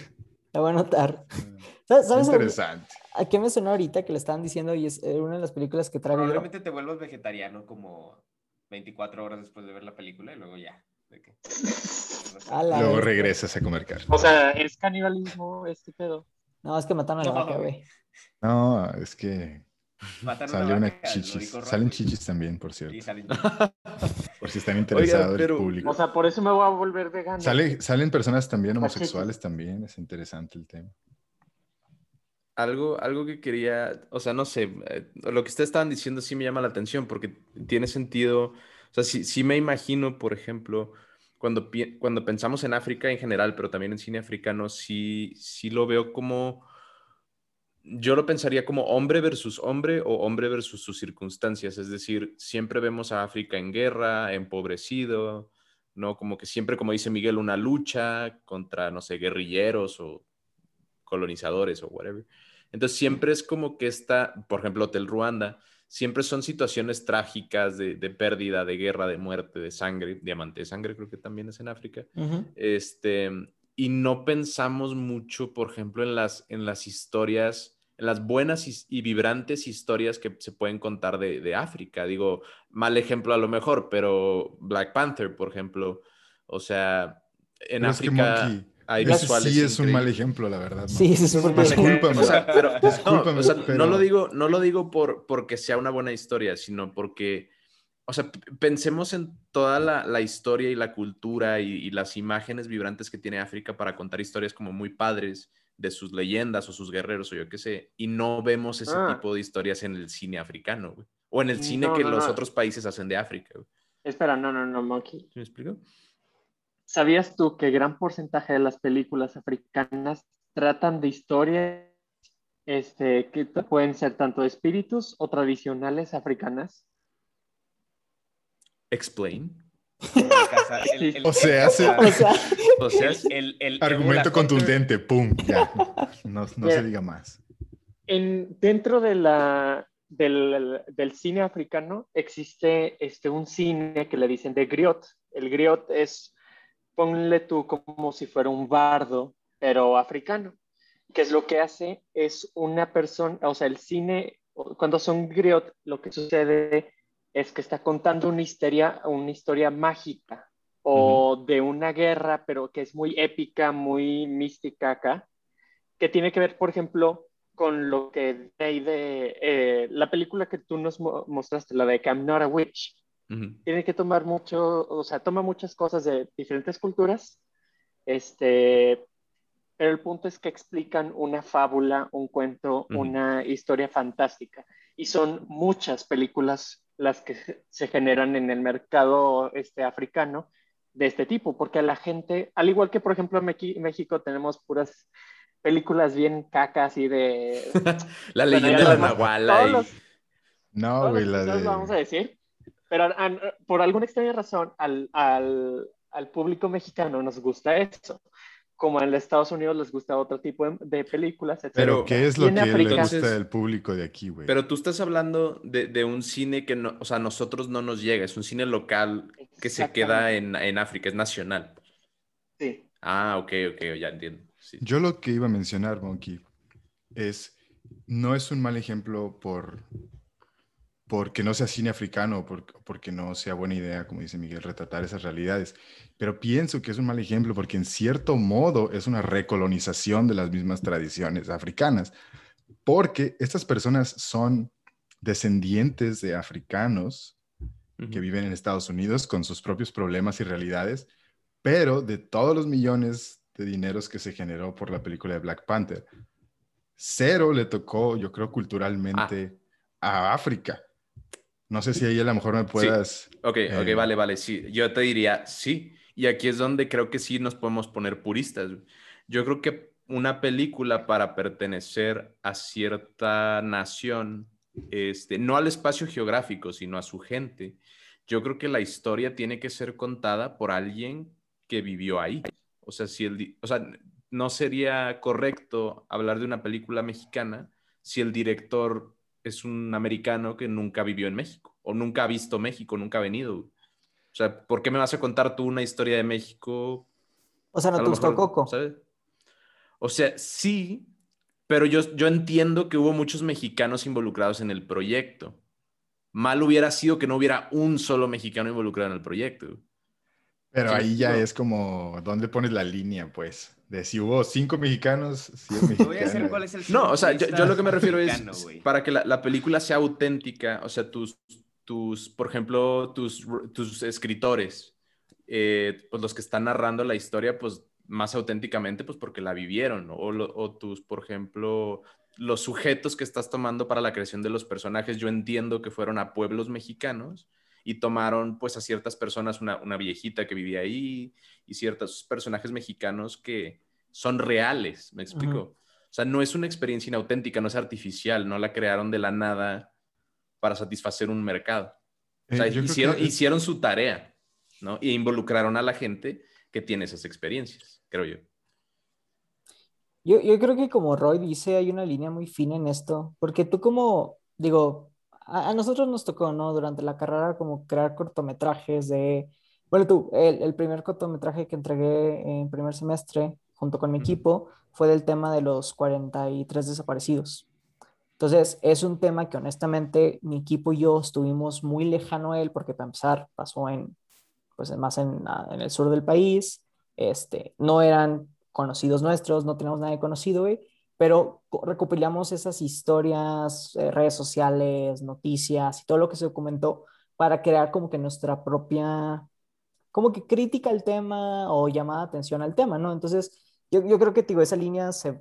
La voy a anotar. ¿Sabes, interesante. a qué me sonó ahorita que le estaban diciendo? Y es eh, una de las películas que traigo yo. Probablemente te vuelvas vegetariano como 24 horas después de ver la película y luego ya. de la Luego vez. regresas a comer carne. O sea, es canibalismo este pedo. No, es que mataron a la No, vaca, güey. No, es que sale una vaca, chichis. Salen chichis también, por cierto. Sí, salen Por si están interesados pero- el público. O sea, por eso me voy a volver vegano. Sale, salen personas también homosexuales también. Es interesante el tema. Algo, algo que quería, o sea, no sé, eh, lo que ustedes estaban diciendo sí me llama la atención porque tiene sentido, o sea, sí, sí me imagino, por ejemplo, cuando, cuando pensamos en África en general, pero también en cine africano, sí, sí lo veo como, yo lo pensaría como hombre versus hombre o hombre versus sus circunstancias, es decir, siempre vemos a África en guerra, empobrecido, ¿no? Como que siempre, como dice Miguel, una lucha contra, no sé, guerrilleros o colonizadores o whatever. Entonces siempre es como que está, por ejemplo, Hotel Ruanda, siempre son situaciones trágicas de, de pérdida, de guerra, de muerte, de sangre, diamante de sangre creo que también es en África. Ujú. Este, y no pensamos mucho, por ejemplo, en las, en las historias, en las buenas y, vibrantes historias que se pueden contar de, de África. Digo, mal ejemplo a lo mejor, pero Black Panther, por ejemplo, o sea, en Pero es que África Monkey, hay ese visuales sí es un mal ejemplo, la verdad. ¿no? Sí, ese es un mal Discúlpame. O sea, pero, no, Discúlpame, o sea, pero- no lo digo, no lo digo por, porque sea una buena historia, sino porque, o sea, pensemos en toda la, la historia y la cultura y, y las imágenes vibrantes que tiene África para contar historias como muy padres de sus leyendas o sus guerreros o yo qué sé, y no vemos ese Ah. tipo de historias en el cine africano, güey. O en el cine No, que no, los no. otros países hacen de África, güey. Espera, no, no, no, Monkey. ¿Sí me explico? ¿Sabías tú que gran porcentaje de las películas africanas tratan de historias este, que pueden ser tanto espíritus o tradicionales africanas? Explain. El el- O sea, el se- O sea, Argumento contundente, pum, ya. No, se diga más. En, dentro de la, del, del cine africano existe este, un cine que le dicen de griot. El griot es, ponle tú como si fuera un bardo, pero africano. Que es lo que hace es una persona, o sea, el cine, cuando son griot, lo que sucede es que está contando una historia, una historia mágica o de una guerra, pero que es muy épica, muy mística acá, que tiene que ver, por ejemplo, con lo que de, de eh, la película que tú nos mo- mostraste, la de I'm Not a Witch, ujú. tiene que tomar mucho, o sea, toma muchas cosas de diferentes culturas, este, pero el punto es que explican una fábula, un cuento, Ujú. una historia fantástica, y son muchas películas las que se- generan en el mercado este, africano de este tipo, porque a la gente, al igual que por ejemplo en México tenemos puras películas bien cacas y de La leyenda de Nahuala. y- los, No, güey, la de... vamos a decir, Pero an- por alguna extraña razón, al, al, al público mexicano nos gusta eso. Como en Estados Unidos les gusta otro tipo de, de películas, etc. Pero, ¿qué es lo que le gusta Entonces- del público de aquí, güey? Pero tú estás hablando de, de un cine que no, o sea, a nosotros no nos llega, es un cine local que se queda en, en África, es nacional. Sí. Ah, ok, ok, ya entiendo. Sí. Yo lo que iba a mencionar, Monkey, es, no es un mal ejemplo por porque no sea cine africano, por- porque no sea buena idea, como dice Miguel, retratar esas realidades. Pero pienso que es un mal ejemplo porque en cierto modo es una recolonización de las mismas tradiciones africanas, porque estas personas son descendientes de africanos que viven en Estados Unidos con sus propios problemas y realidades, pero de todos los millones de dineros que se generó por la película de Black Panther, cero le tocó, yo creo, culturalmente a África. No sé si ahí a lo mejor me puedas... Ok, ok, Eh, vale, vale, sí. Yo te diría sí. Y aquí es donde creo que sí nos podemos poner puristas. Yo creo que una película para pertenecer a cierta nación, este, no al espacio geográfico, sino a su gente, yo creo que la historia tiene que ser contada por alguien que vivió ahí. O sea, si el, o sea, no sería correcto hablar de una película mexicana si el director es un americano que nunca vivió en México o nunca ha visto México, nunca ha venido. güey. O sea, ¿por qué me vas a contar tú una historia de México? O sea, no A te gustó mejor, Coco. ¿sabes? O sea, sí, pero yo, yo entiendo que hubo muchos mexicanos involucrados en el proyecto. Mal hubiera sido que no hubiera un solo mexicano involucrado en el proyecto. Pero Sí, ahí ya no. es como, ¿dónde pones la línea, pues? De si hubo cinco mexicanos, si es Te voy a decir mexicano. cuál es el No, o sea, yo, yo lo que me refiero es para que la, la película sea auténtica, o sea, tus, tus por ejemplo, tus, tus escritores, eh, pues los que están narrando la historia, pues más auténticamente, pues porque la vivieron, ¿no? o, lo- o tus, por ejemplo, los sujetos que estás tomando para la creación de los personajes, yo entiendo que fueron a pueblos mexicanos y tomaron pues a ciertas personas, una, una viejita que vivía ahí y ciertos personajes mexicanos que son reales, ¿me explico? Ujú. O sea, no es una experiencia inauténtica, no es artificial, no la crearon de la nada para satisfacer un mercado. O sea, Eh, hicieron, que- hicieron su tarea, ¿no? Y involucraron a la gente que tiene esas experiencias, creo yo. Yo, yo creo que como Roy dice, hay una línea muy fina en esto, porque tú como, digo, a, a nosotros nos tocó, ¿no? Durante la carrera como crear cortometrajes de, bueno, tú, el, el primer cortometraje que entregué en primer semestre junto con mi equipo fue del tema de los 43 desaparecidos. Entonces, es un tema que honestamente mi equipo y yo estuvimos muy lejano a él porque para empezar pasó en, pues más en, ah, en el sur del país, este, no eran conocidos nuestros, no teníamos nadie conocido, güey, pero co- recopilamos esas historias, eh, redes sociales, noticias y todo lo que se documentó para crear como que nuestra propia, como que crítica al tema o llamada atención al tema, ¿no? Entonces, yo, yo creo que, digo, esa línea se,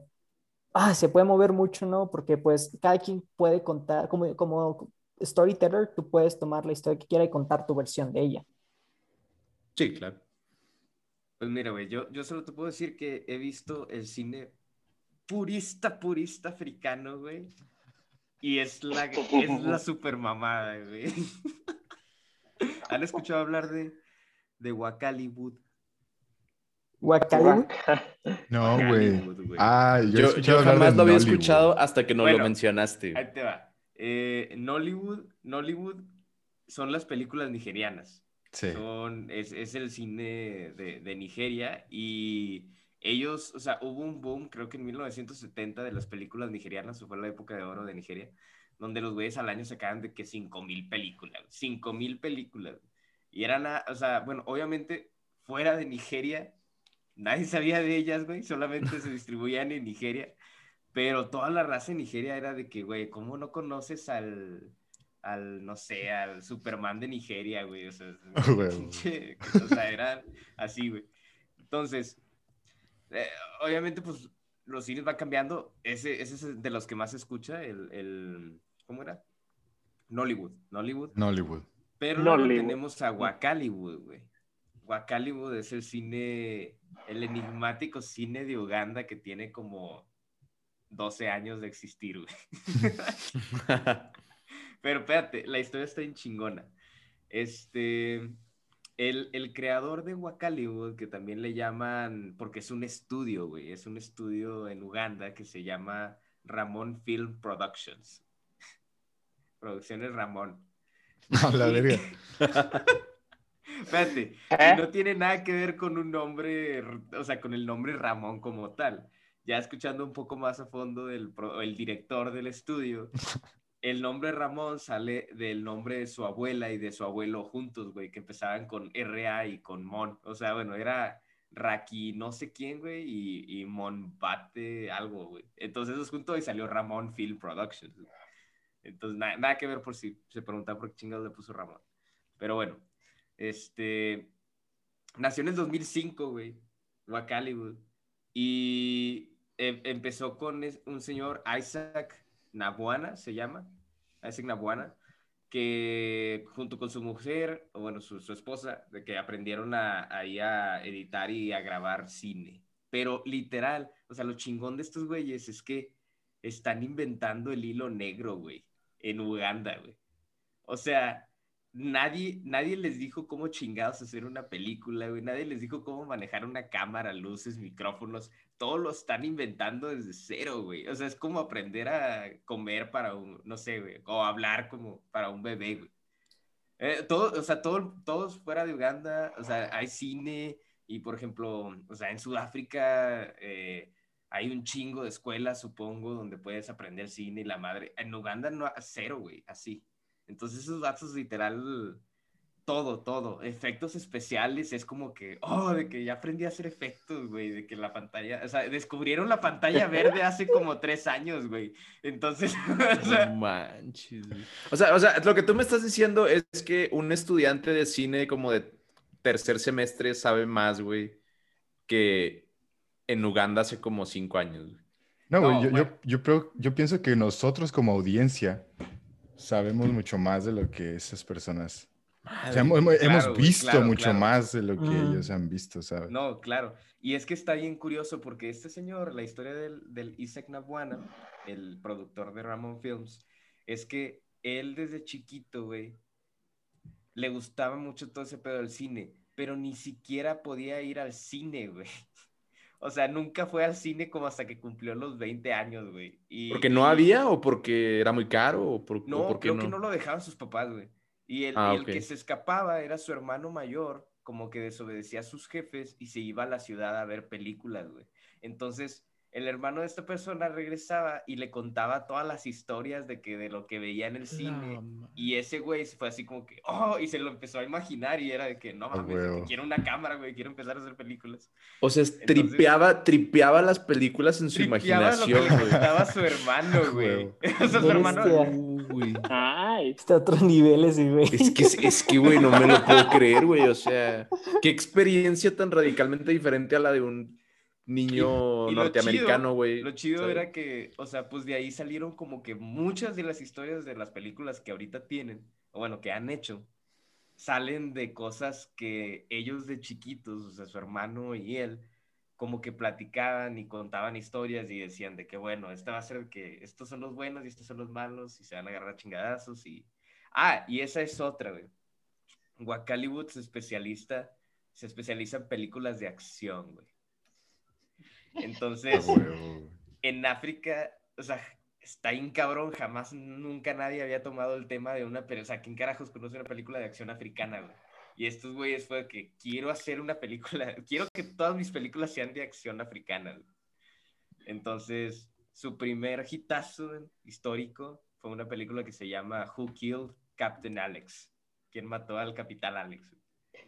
ah, se puede mover mucho, ¿no? Porque pues cada quien puede contar, como, como storyteller, tú puedes tomar la historia que quiera y contar tu versión de ella. Sí, claro. Pues mira, güey, yo, yo solo te puedo decir que he visto el cine purista, purista africano, güey. Y es la, es la super mamada, güey. ¿Han escuchado hablar de, de Wakaliwood? Guacalú. No, güey. Wakaliwood. Ah, yo, Yo, jamás lo había Nollywood. escuchado hasta que no Bueno, lo mencionaste. Ahí te va. Eh, Nollywood, Nollywood son las películas nigerianas. Sí. Son, es, es el cine de, de Nigeria y ellos, o sea, hubo un boom, creo que en 1970 de las películas nigerianas, fue la época de oro de Nigeria, donde los güeyes al año sacaban de que 5 mil películas, 5 mil películas. Y eran, o sea, bueno, obviamente fuera de Nigeria, nadie sabía de ellas, güey, solamente se distribuían en Nigeria, pero toda la raza en Nigeria era de que, güey, ¿cómo no conoces al, al, no sé, al Superman de Nigeria, güey? O sea, o eran así, güey. Entonces, eh, obviamente, pues los cines van cambiando. Ese, ese es de los que más se escucha, el, el ¿cómo era? Nollywood, Nollywood. Nollywood. Pero luego Nollywood. tenemos a Wakaliwood, güey. Wakaliwood es el cine, el enigmático cine de Uganda que tiene como 12 años de existir, güey. Pero espérate, la historia está en chingona. Este, el, el creador de Wakaliwood, que también le llaman, porque es un estudio, güey, es un estudio en Uganda que se llama Ramón Film Productions. Producciones Ramón. A la verga. Espérate, ¿Eh? no tiene nada que ver con un nombre, o sea, con el nombre Ramón como tal. Ya escuchando un poco más a fondo del pro- el director del estudio, el nombre Ramón sale del nombre de su abuela y de su abuelo juntos, güey, que empezaban con RA y con Mon. O sea, bueno, era Raki no sé quién, güey, y, y Monbate algo, güey. Entonces esos juntos y salió Ramón Film Productions. Entonces, na- nada que ver por si se preguntaba por qué chingados le puso Ramón. Pero bueno, este, nació en el 2005, güey, Wakaliwood. Y em- empezó con un señor, Isaac Nabuana, se llama, Isaac Nabuana, que junto con su mujer, o bueno, su, su esposa, de que aprendieron a, a editar y a grabar cine. Pero literal, o sea, lo chingón de estos güeyes es que están inventando el hilo negro, güey, en Uganda, güey. O sea, nadie, nadie les dijo cómo chingados hacer una película, güey. Nadie les dijo cómo manejar una cámara, luces, micrófonos. Todo lo están inventando desde cero, güey. O sea, es como aprender a comer para un, no sé, güey, o hablar como para un bebé, güey. Eh, todo, o sea, todo, todos fuera de Uganda, o sea, hay cine y, por ejemplo, o sea, en Sudáfrica eh, hay un chingo de escuelas, supongo, donde puedes aprender cine y la madre. En Uganda no, cero, güey, así. Entonces esos datos literal, todo, todo, efectos especiales, es como que, oh, de que ya aprendí a hacer efectos, güey, de que la pantalla, o sea, descubrieron la pantalla verde hace como tres años, güey. Entonces, o sea, No manches. güey. O sea, o sea, lo que tú me estás diciendo es que un estudiante de cine como de tercer semestre sabe más, güey, que en Uganda hace como cinco años. güey. No, güey, No, yo, yo, yo, creo- yo pienso que nosotros como audiencia sabemos mucho más de lo que esas personas... O sea, hemos, Claro, visto claro, mucho claro. más de lo que Mm. ellos han visto, ¿sabes? No, claro. Y es que está bien curioso porque este señor, la historia del, del Isaac Nabuana, el productor de Ramon Films, es que él desde chiquito, güey, le gustaba mucho todo ese pedo del cine, pero ni siquiera podía ir al cine, güey. O sea, nunca fue al cine como hasta que cumplió los 20 años, güey. Y, ¿Porque no y- había o porque era muy caro o por, no, por qué creo no? que no lo dejaban sus papás, güey. Y el, Ah, el que se escapaba era su hermano mayor, como que desobedecía a sus jefes y se iba a la ciudad a ver películas, güey. Entonces, el hermano de esta persona regresaba y le contaba todas las historias de que de lo que veía en el cine. Y ese güey fue así como que, oh, y se lo empezó a imaginar y era de que, no mames, que quiero una cámara, güey, quiero empezar a hacer películas. O sea, Entonces- tripeaba, tripeaba las películas en su Tripeaba lo que imaginación, güey. contaba su hermano, güey. O sea, su hermano... Ay, Está a otro nivel ese, güey. Es que, es que, güey, no me lo puedo creer, güey. O sea, qué experiencia tan radicalmente diferente a la de un niño Y- y lo norteamericano, güey. Lo chido era que, o sea, pues de ahí salieron como que muchas de las historias de las películas que ahorita tienen, o bueno, que han hecho, salen de cosas que ellos de chiquitos, o sea, su hermano y él, como que platicaban y contaban historias y decían de que, bueno, esta va a ser que estos son los buenos y estos son los malos y se van a agarrar chingadazos y... Ah, y esa es otra, güey. Wakaliwood se especialista, se especializa en películas de acción, güey. Entonces, en África, o sea, está bien cabrón, jamás, nunca nadie había tomado el tema de una, pero, o sea, ¿quién carajos conoce una película de acción africana, güey? Y estos güeyes fue que quiero hacer una película, quiero que todas mis películas sean de acción africana, güey. Entonces, su primer hitazo histórico fue una película que se llama Who Killed Captain Alex? ¿Quién mató al Capitán Alex?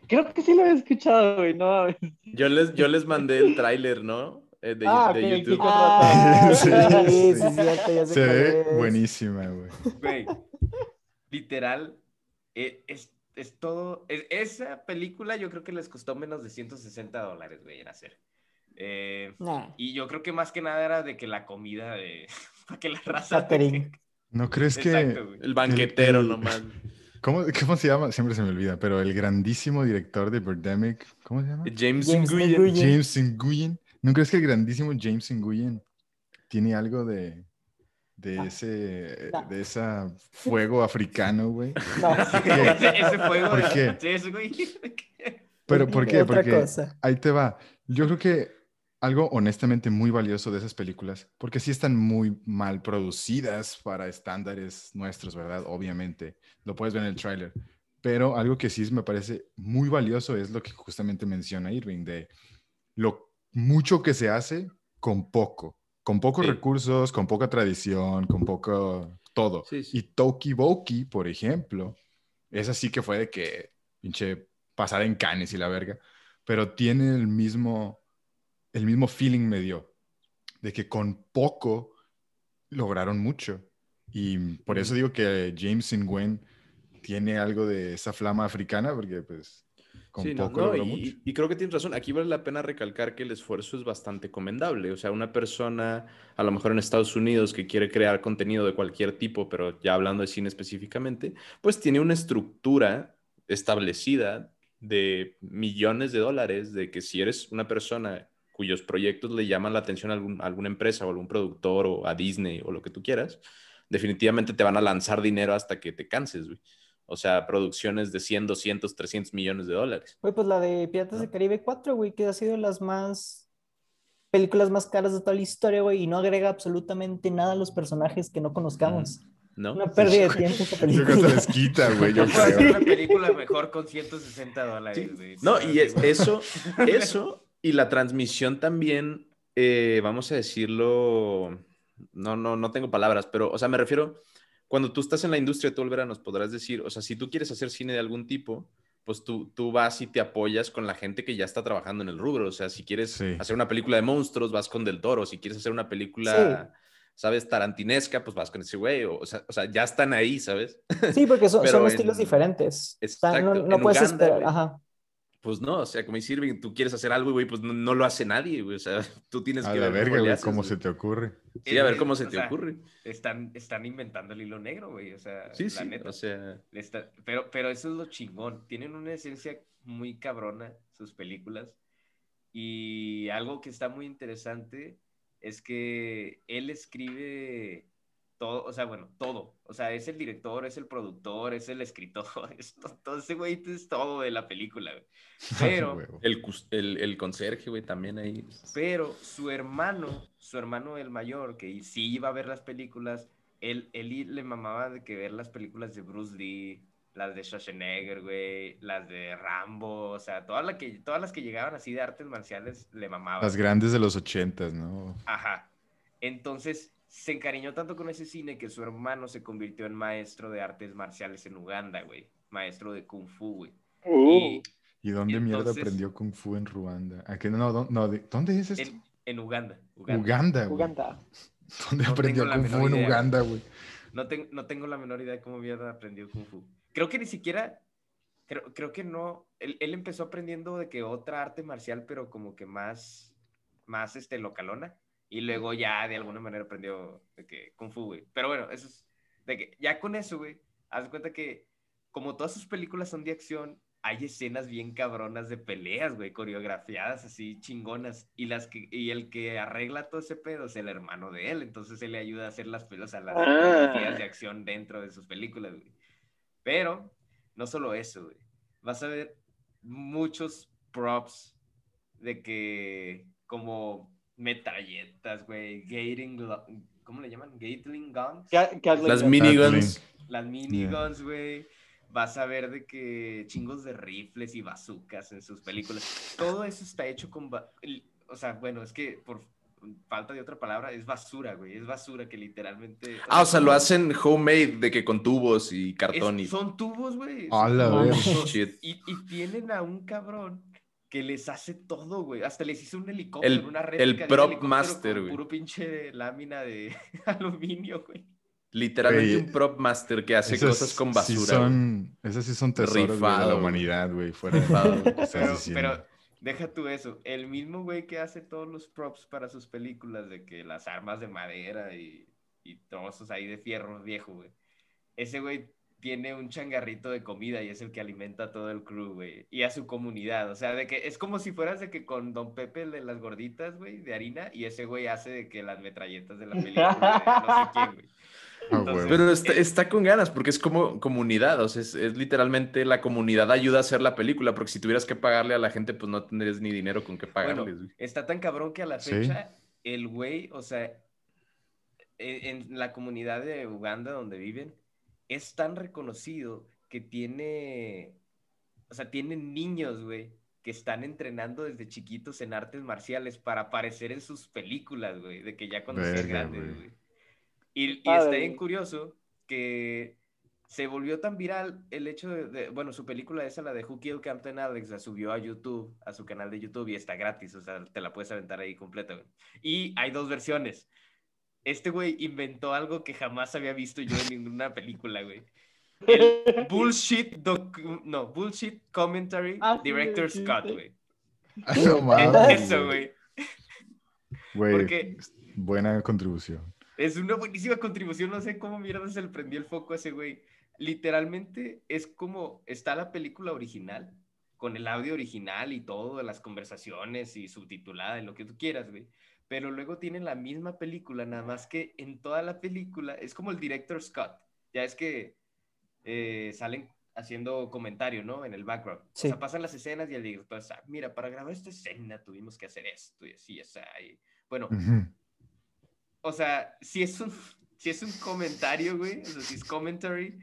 creo que sí lo he escuchado, güey. No. Yo les, yo les mandé el tráiler, ¿no? Eh, de, Ah, de ok, YouTube. Ah, Sí, sí, sí. cierto, ya sé Se ve es. buenísima, güey. Güey, literal, e- es, es todo. es- esa película yo creo que les costó menos de 160 dólares, güey, en hacer. Eh, Nah, y yo creo que más que nada era de que la comida de. para que la raza. ¿No crees que Exacto, güey. El banquetero El- el- nomás. ¿Cómo, ¿Cómo se llama? Siempre se me olvida, pero el grandísimo director de Birdemic, ¿cómo se llama? James, James Nguyen. Nguyen. James Nguyen. ¿No crees que el grandísimo James Nguyen tiene algo de, de No. ese, No. de esa fuego africano, güey. No, ese, ese fuego. ¿Por qué? Güey. Pero ¿por qué? Otra Porque cosa. ahí te va. Yo creo que algo honestamente muy valioso de esas películas, porque sí están muy mal producidas para estándares nuestros, ¿verdad? Obviamente. Lo puedes ver en el tráiler. Pero algo que sí me parece muy valioso es lo que justamente menciona Irving, de lo mucho que se hace con poco. Con pocos Sí. recursos, con poca tradición, con poco todo. Sí, sí. Y Toki Boki, por ejemplo, esa sí que fue de que pinche pasar en canes y la verga, pero tiene el mismo, el mismo feeling me dio, de que con poco lograron mucho. Y por eso digo que James Nguyen tiene algo de esa flama africana, porque pues con Sí, no, poco no, y, creo que tienes razón. Aquí vale la pena recalcar que el esfuerzo es bastante commendable. O sea, una persona, a lo mejor en Estados Unidos, que quiere crear contenido de cualquier tipo, pero ya hablando de cine específicamente, pues tiene una estructura establecida de millones de dólares, de que si eres una persona cuyos proyectos le llaman la atención a, algún- a alguna empresa o algún productor o a Disney o lo que tú quieras, definitivamente te van a lanzar dinero hasta que te canses, güey. O sea, producciones de 100, 200, 300 millones de dólares. Güey, pues la de Piratas del Caribe 4, güey, que ha sido de las más películas más caras de toda la historia, güey, y no agrega absolutamente nada a los personajes que no conozcamos. ¿No? Una pérdida de tiempo esa Yo creo que se película. les quita, güey, yo hacer creo. una película mejor con 160 dólares, güey. No, y es- eso, eso y la transmisión también, eh, vamos a decirlo, no, no, no tengo palabras, pero, o sea, me refiero, cuando tú estás en la industria, tú, Olvera, nos podrás decir, o sea, si tú quieres hacer cine de algún tipo, pues tú, tú vas y te apoyas con la gente que ya está trabajando en el rubro, o sea, si quieres Sí. hacer una película de monstruos, vas con Del Toro, si quieres hacer una película... ¿Sabes? Tarantinesca, pues vas con ese güey. O, o sea, o sea, ya están ahí, ¿sabes? Sí, porque son, son en- estilos diferentes. O sea, no, Exacto, no puedes Uganda, esperar. Ajá. Pues no, o sea, como dice Irving, tú quieres hacer algo, güey, pues no, no lo hace nadie, güey. O sea, tú tienes A que la ver verga, cómo güey, haces, cómo güey. se te ocurre. Sí, a ver cómo o se te sea, ocurre. Están, están inventando el hilo negro, güey. O sea, Sí, la sí, neta. o sea, está- pero, pero eso es lo chingón. Tienen una esencia muy cabrona sus películas. Y algo que está muy interesante es que él escribe todo, o sea, bueno, todo. O sea, es el director, es el productor, es el escritor, es to- todo, ese güey es todo de la película, güey. Pero, el, el, el conserje, güey, también ahí. pero su hermano, su hermano el mayor, que sí iba a ver las películas, él, él le mamaba de que ver las películas de Bruce Lee, las de Schwarzenegger, güey, las de Rambo, o sea, todas, las que, todas las que llegaban así de artes marciales le mamaban. Las grandes de los ochentas, ¿no? Ajá. Entonces se encariñó tanto con ese cine que su hermano se convirtió en maestro de artes marciales en Uganda, güey. Maestro de Kung Fu, güey. Uh, Y ¿Y dónde mierda Entonces- aprendió Kung Fu en Ruanda? ¿A qué no? No, no, de- ¿Dónde es esto? en, en Uganda. Uganda. Uganda, güey. Uganda. ¿Dónde No aprendió Kung Fu en idea. Uganda, güey? No, ten- no tengo la menor idea de cómo mierda aprendió Kung Fu. Creo que ni siquiera, creo, creo que no, él, él empezó aprendiendo de que otra arte marcial, pero como que más, más este, localona, y luego ya de alguna manera aprendió de que Kung Fu, güey. Pero bueno, eso es, de que ya con eso, güey, haz de cuenta que como todas sus películas son de acción, hay escenas bien cabronas de peleas, güey, coreografiadas así chingonas. Y, las que, y el que arregla todo ese pedo es el hermano de él. Entonces él le ayuda a hacer las, pe- o sea, las Ah. coreografías de acción dentro de sus películas, güey. Pero no solo eso, güey. Vas a ver muchos props de que como metralletas, güey, gating, ¿cómo le llaman? Gatling guns. Gatling Las gun. miniguns. Las miniguns, güey. Vas a ver de que chingos de rifles y bazucas en sus películas. Todo eso está hecho con... O sea, bueno, es que por falta de otra palabra, es basura, güey. Es basura que literalmente... Ah, o sea, lo hacen homemade, de que con tubos y es- cartón y... Son tubos, güey. Y tienen a un cabrón que les hace todo, güey. Hasta les hizo un helicóptero, El- una el réplica de un prop helicóptero master, con güey. Puro pinche lámina de aluminio, güey. Literalmente Güey, un prop master que hace cosas con basura. son, esas sí son tesoros güey, de Rifado, la humanidad, güey. Fuera Rifado. Pero, pero deja tú eso. El mismo güey que hace todos los props para sus películas, de que las armas de madera y, y trozos ahí de fierro viejo, güey. Ese güey tiene un changarrito de comida y es el que alimenta a todo el crew, güey, y a su comunidad. O sea, de que es como si fueras de que con Don Pepe el de las gorditas, güey, de harina, y ese güey hace de que las metralletas de la película, de no sé quién, güey. Ah, Entonces. Pero está, eh, está con ganas, porque es como comunidad, o sea, es, es literalmente la comunidad ayuda a hacer la película, porque si tuvieras que pagarle a la gente, pues no tendrías ni dinero con qué Bueno, pagarles. güey. está tan cabrón que a la Sí. fecha el güey, o sea, en, en la comunidad de Uganda donde viven, es tan reconocido que tiene, o sea, tienen niños, güey, que están entrenando desde chiquitos en artes marciales para aparecer en sus películas, güey, de que ya cuando sean grandes, güey. Y, y está bien curioso que se volvió tan viral el hecho de, de- bueno, su película esa, la de Who Killed Captain Alex, la subió a YouTube, a su canal de YouTube y está gratis, o sea, te la puedes aventar ahí completa, güey. Y hay dos versiones. Este güey inventó algo que jamás había visto yo en ninguna película, güey. El bullshit, docu- no, bullshit commentary Ah, director sí, Scott, güey. No Es mames, Eso, güey. Güey, buena contribución. Es una buenísima contribución, no sé cómo mierda se le prendió el foco a ese güey. Literalmente es como está la película original, con el audio original y todo, las conversaciones y subtitulada y lo que tú quieras, güey. Pero luego tienen la misma película, nada más que en toda la película es como el director Scott. Ya es que eh, salen haciendo comentario, ¿no? En el background. Sí. O sea, pasan las escenas y el director está, mira, para grabar esta escena tuvimos que hacer esto y así, o sea, y- bueno, Ujú. o sea, si es un, si es un comentario, güey, o sea, si es commentary,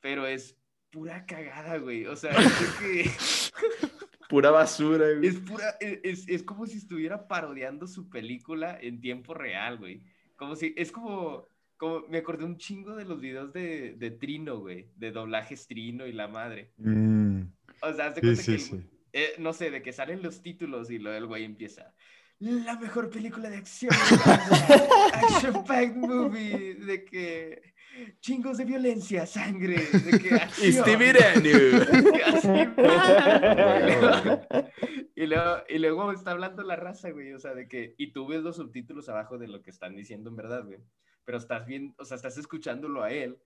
pero es pura cagada, güey. O sea, creo que Pura basura, güey. es pura, e, es, es como si estuviera parodiando su película en tiempo real, güey. Como si, es como, como, me acordé un chingo de los videos de, de Trino, güey, de doblajes Trino y la madre. Mm, O sea, hazte Sí, cuenta sí, que, sí. eh, no sé, de que salen los títulos y lo del güey empieza. La mejor película de acción. de Uganda, Action packed movie. De que chingos de violencia, sangre. Acción. Stevie y, luego, y luego está hablando la raza, güey. O sea, de que. Y tú ves los subtítulos abajo de lo que están diciendo en verdad, güey. Pero estás bien, o sea, estás escuchándolo a él.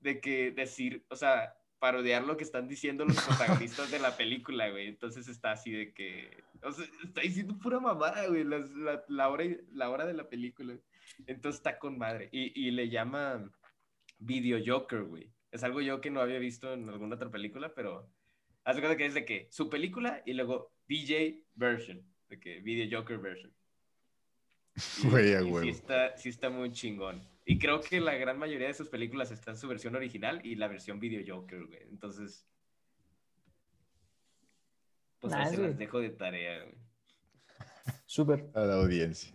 De que decir, o sea, parodiar lo que están diciendo los protagonistas de la película, güey. Entonces está así de que. O sea, está diciendo pura mamada, güey. La, la hora, y- la hora de la película. Entonces está con madre. Y, y le llama Video Joker, güey. Es algo yo que no había visto en alguna otra película, pero haz de cuenta que es de que su película y luego DJ version, de que Video Joker version. Y- Güey, a y sí está, sí está muy chingón. Y creo que la gran mayoría de sus películas está en su versión original y la versión Video Joker, güey. Entonces, pues ahí Nice, se las güey. dejo de tarea, güey. Súper. A la audiencia.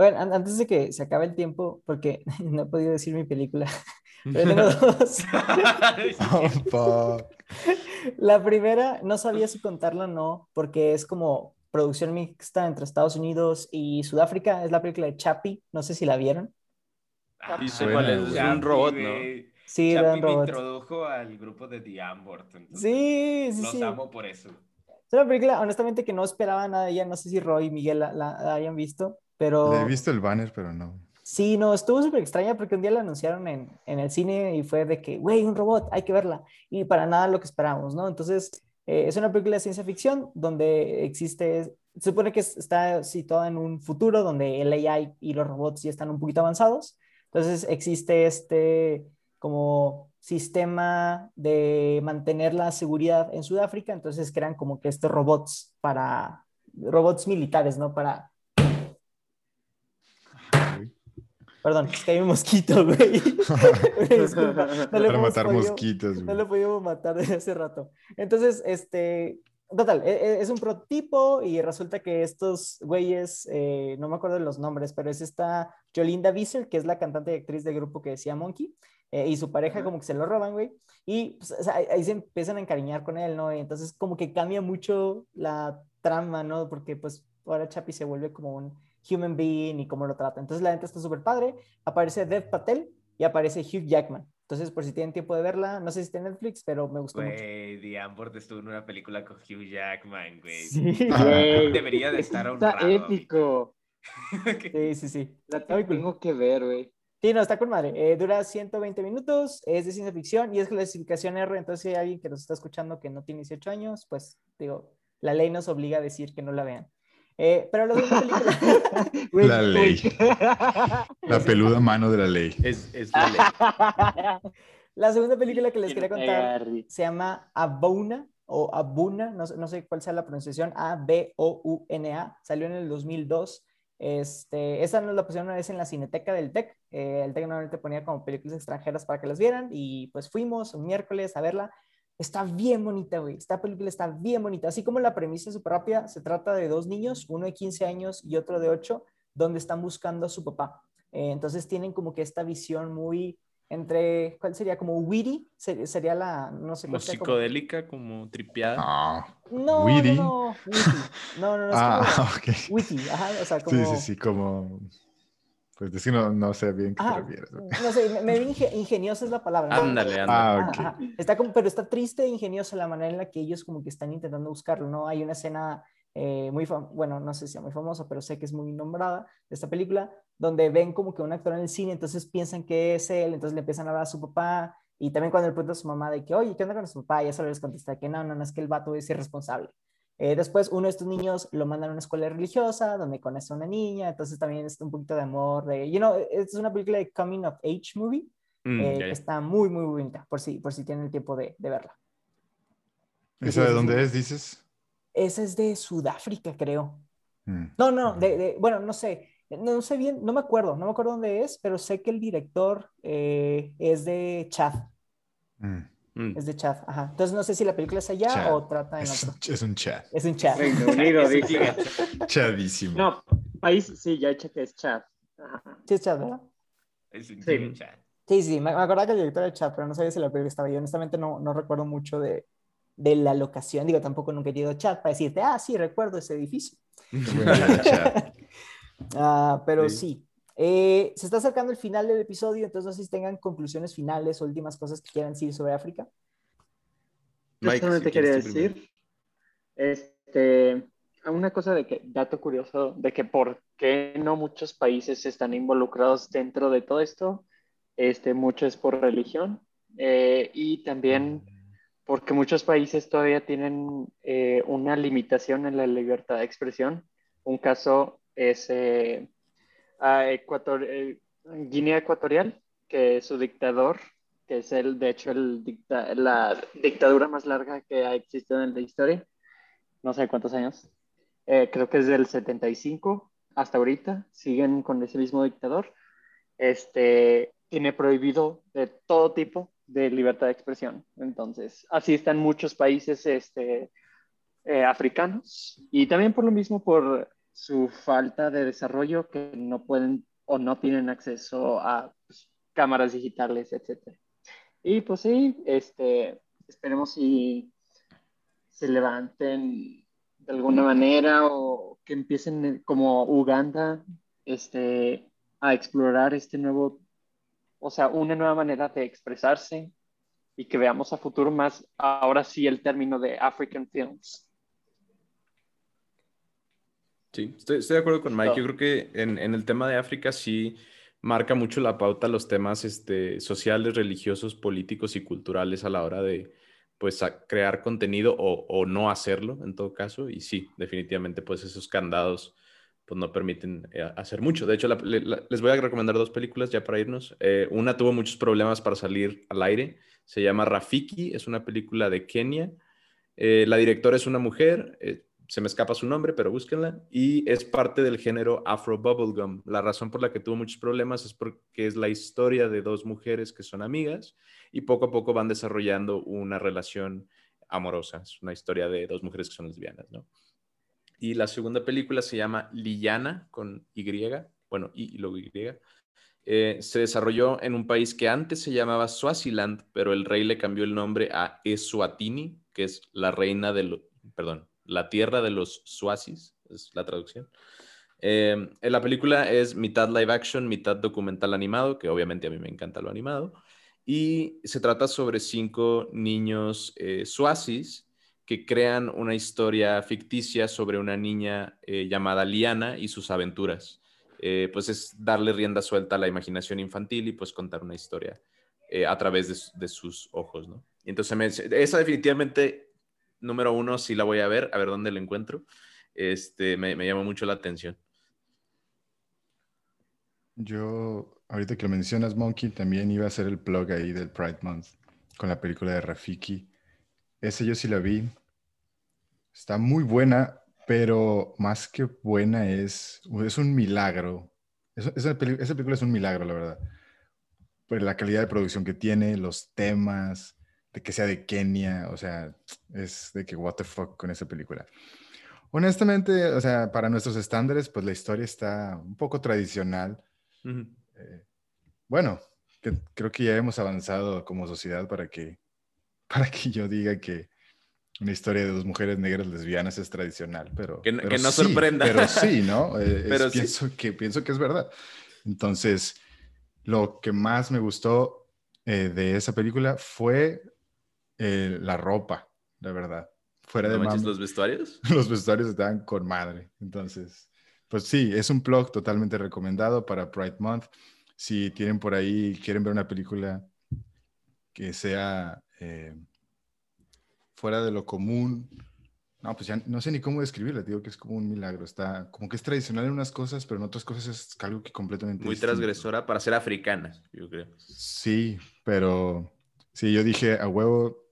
Oigan, an- antes de que se acabe el tiempo, porque no he podido decir mi película, pero tengo dos. Oh, fuck. La primera, no sabía si contarla o no, porque es como producción mixta entre Estados Unidos y Sudáfrica. Es la película de Chappie, no sé si la vieron. Y sé cuál es, Chappie, un robot, ¿no? Sí, era Chappie un me robot. introdujo al grupo de The Ambort. Sí, sí, Los sí. amo por eso. Es una película, honestamente, que no esperaba nada de ella. No sé si Roy y Miguel la, la- la hayan visto, pero Le he visto el banner, pero no. sí, no, estuvo súper extraña porque un día la anunciaron en, en el cine y fue de que, güey, un robot, hay que verla. Y para nada lo que esperábamos, ¿no? Entonces, eh, es una película de ciencia ficción donde existe, se supone que es- está situada en un futuro donde el AI y los robots ya están un poquito avanzados. Entonces, existe este como sistema de mantener la seguridad en Sudáfrica, entonces crean como que estos robots para, robots militares, ¿no? Para, perdón, es que hay un mosquito, güey. Disculpa, no le Para matar podido- mosquitos, no güey. lo pudimos matar desde hace rato. Entonces, este, total, e- e- es un prototipo y resulta que estos güeyes, eh, no me acuerdo de los nombres, pero es esta Jolinda Visser, que es la cantante y actriz del grupo que decía Monkey, eh, y su pareja como que se lo roban, güey, y pues, o sea, ahí- se empiezan a encariñar con él, ¿no? Y entonces como que cambia mucho la trama, ¿no? Porque pues ahora Chappie se vuelve como un human being y cómo lo trata. Entonces la neta está súper padre. Aparece Dev Patel y aparece Hugh Jackman. Entonces, por si tienen tiempo de verla, no sé si está en Netflix, pero me gustó mucho. Güey, The Ambort estuvo en una película con Hugh Jackman, güey. Sí, Güey, Debería de estar Está honrado. épico. sí, sí, sí. La Está tengo que ver, güey. Sí, no, está con madre. Eh, dura 120 minutos, es de ciencia ficción y es clasificación R, entonces si hay alguien que nos está escuchando que no tiene 18 años, pues digo, la ley nos obliga a decir que no la vean. Eh, pero la segunda película... La ley. La peluda mano de la ley. Es, es la ley. La segunda película que les Que quería contar se llama Abona o Abuna, no, sé- no sé cuál sea la pronunciación, A-B-O-U-N-A, salió en el 2002. Este, esa nos la pusieron una vez en la Cineteca del TEC. eh, el TEC normalmente ponía como películas extranjeras para que las vieran y pues fuimos un miércoles a verla. Está bien bonita, güey. Esta película está bien bonita. Así como la premisa es súper rápida, se trata de dos niños, uno de 15 años y otro de 8, donde están buscando a su papá. Eh, entonces tienen como que esta visión muy entre, ¿cuál sería? Como witty, se- sería la, no sé Como sea, como- psicodélica, como tripeada. Ah, No, Witty. no, no, witty. No, no, no, es ah, como ok. witty, ajá, o sea, como... Sí, sí, sí, como. Pues es que no, no sé bien qué te Ajá, refieres. no sé, me, me vi inge- ingeniosa es la palabra. ¿no? Ándale, ándale. Ah, Ajá, ok. ajá. Está como, pero está triste e ingeniosa la manera en la que ellos como que están intentando buscarlo, ¿no? Hay una escena eh, muy, bueno, no sé si sea muy famosa, pero sé que es muy nombrada de esta película, donde ven como que un actor en el cine, entonces piensan que es él, entonces le empiezan a hablar a su papá, y también cuando le pregunta a su mamá de que, oye, ¿qué onda con su papá? Y eso les contesta que no, no, no, es que el vato es irresponsable. Eh, después uno de estos niños lo mandan a una escuela religiosa donde conoce a una niña, entonces también es un poquito de amor, de, you know, es una película de coming of age movie, Mm, eh, ya, que está muy, muy bonita, por si, por si tienen el tiempo de, de verla. ¿Esa de dónde es, dices? Esa es de Sudáfrica, creo. Mm. No, no, de, de- bueno, no sé, no sé bien, no me acuerdo, no me acuerdo dónde es, pero sé que el director eh, es de Chad, Mm. Mm. es de Chad, ajá. Entonces no sé si la película es allá Chad. o trata en Es, otro. un- es un chat. Es en Chad. Reino Unido, un gigante. Chadísimo. No, país, sí, ya chequé, es Chad. Ajá. Sí, es Chad, ¿verdad? Es un Sí. chat. Sí, sí, me, me acordaba que el director era Chad, pero no sabía si la película estaba ahí. Honestamente no, no recuerdo mucho de, de la locación. Digo, tampoco nunca he ido a Chad para decirte, ah, sí, recuerdo ese edificio. Bueno, el chat. Ah, pero Sí. sí. Eh, se está acercando el final del episodio, entonces no sé si tengan conclusiones finales o últimas cosas que quieran decir sobre África. Yo Mike, solamente si quieres quería decir, este, una cosa de que, dato curioso, de que por qué no muchos países están involucrados dentro de todo esto, este, mucho es por religión eh, y también porque muchos países todavía tienen eh, una limitación en la libertad de expresión. Un caso es eh, a Ecuador- eh, Guinea Ecuatorial, que su dictador, que es el, de hecho el la dictadura más larga que ha existido en la historia, no sé cuántos años, eh, creo que es del 75 hasta ahorita, siguen con ese mismo dictador, este, tiene prohibido de todo tipo de libertad de expresión. Entonces, así están muchos países este, eh, africanos. Y también por lo mismo por su falta de desarrollo que no pueden o no tienen acceso a pues, cámaras digitales, etc. Y pues sí, este, esperemos si se levanten de alguna manera o que empiecen eh, como Uganda este, a explorar este nuevo, o sea, una nueva manera de expresarse y que veamos a futuro más, ahora sí, el término de African Films. Sí, estoy, estoy de acuerdo con Mike. No. Yo creo que en, en el tema de África sí marca mucho la pauta los temas este, sociales, religiosos, políticos y culturales a la hora de pues crear contenido o, o no hacerlo en todo caso. Y sí, definitivamente pues esos candados pues no permiten eh, hacer mucho. De hecho, la- la- les voy a recomendar dos películas ya para irnos. Eh, una tuvo muchos problemas para salir al aire. Se llama Rafiki, es una película de Kenia. Eh, la directora es una mujer, eh, se me escapa su nombre, pero búsquenla. Y es parte del género Afro Bubblegum. La razón por la que tuvo muchos problemas es porque es la historia de dos mujeres que son amigas y poco a poco van desarrollando una relación amorosa. Es una historia de dos mujeres que son lesbianas, ¿no? Y la segunda película se llama Lillana con Y, bueno, Y y luego Y. Eh, se desarrolló en un país que antes se llamaba Swaziland, pero el rey le cambió el nombre a Eswatini, que es la reina de los, perdón, la tierra de los Swazis, es la traducción. Eh, en la película es mitad live action, mitad documental animado, que obviamente a mí me encanta lo animado, y se trata sobre cinco niños eh, Swazis que crean una historia ficticia sobre una niña eh, llamada Liana y sus aventuras. eh, pues es darle rienda suelta a la imaginación infantil y pues contar una historia a través de, su- de sus ojos, ¿no? Entonces, esa definitivamente, número uno, sí la voy a ver, a ver dónde la encuentro. Este, me, me llama mucho la atención. Yo, ahorita que lo mencionas, Monkey, también iba a hacer el plug ahí del Pride Month con la película de Rafiki. Esa yo sí la vi. Está muy buena, pero más que buena es, es un milagro. Esa, esa peli- esa película es un milagro, la verdad. Por la calidad de producción que tiene, los temas, de que sea de Kenia, o sea, es de que what the fuck con esa película. Honestamente, o sea, para nuestros estándares, pues la historia está un poco tradicional. Eh, bueno, que- creo que ya hemos avanzado como sociedad para que, para que yo diga que una historia de dos mujeres negras lesbianas es tradicional, pero... Que no- pero que no sí, sorprenda. Pero sí, ¿no? Eh, es- Pero sí. pienso, que, pienso que es verdad. Entonces, lo que más me gustó eh, de esa película fue eh, la ropa, la verdad. Fuera ¿No de manches los vestuarios? los vestuarios estaban con madre. Entonces, pues sí, es un blog totalmente recomendado para Pride Month. Si tienen por ahí, quieren ver una película que sea eh, fuera de lo común, no, pues ya no sé ni cómo describirla, digo que es como un milagro. Está como que es tradicional en unas cosas, pero en otras cosas es algo que completamente Muy distinto. transgresora para ser africana, yo creo. Sí, pero sí, yo dije a huevo,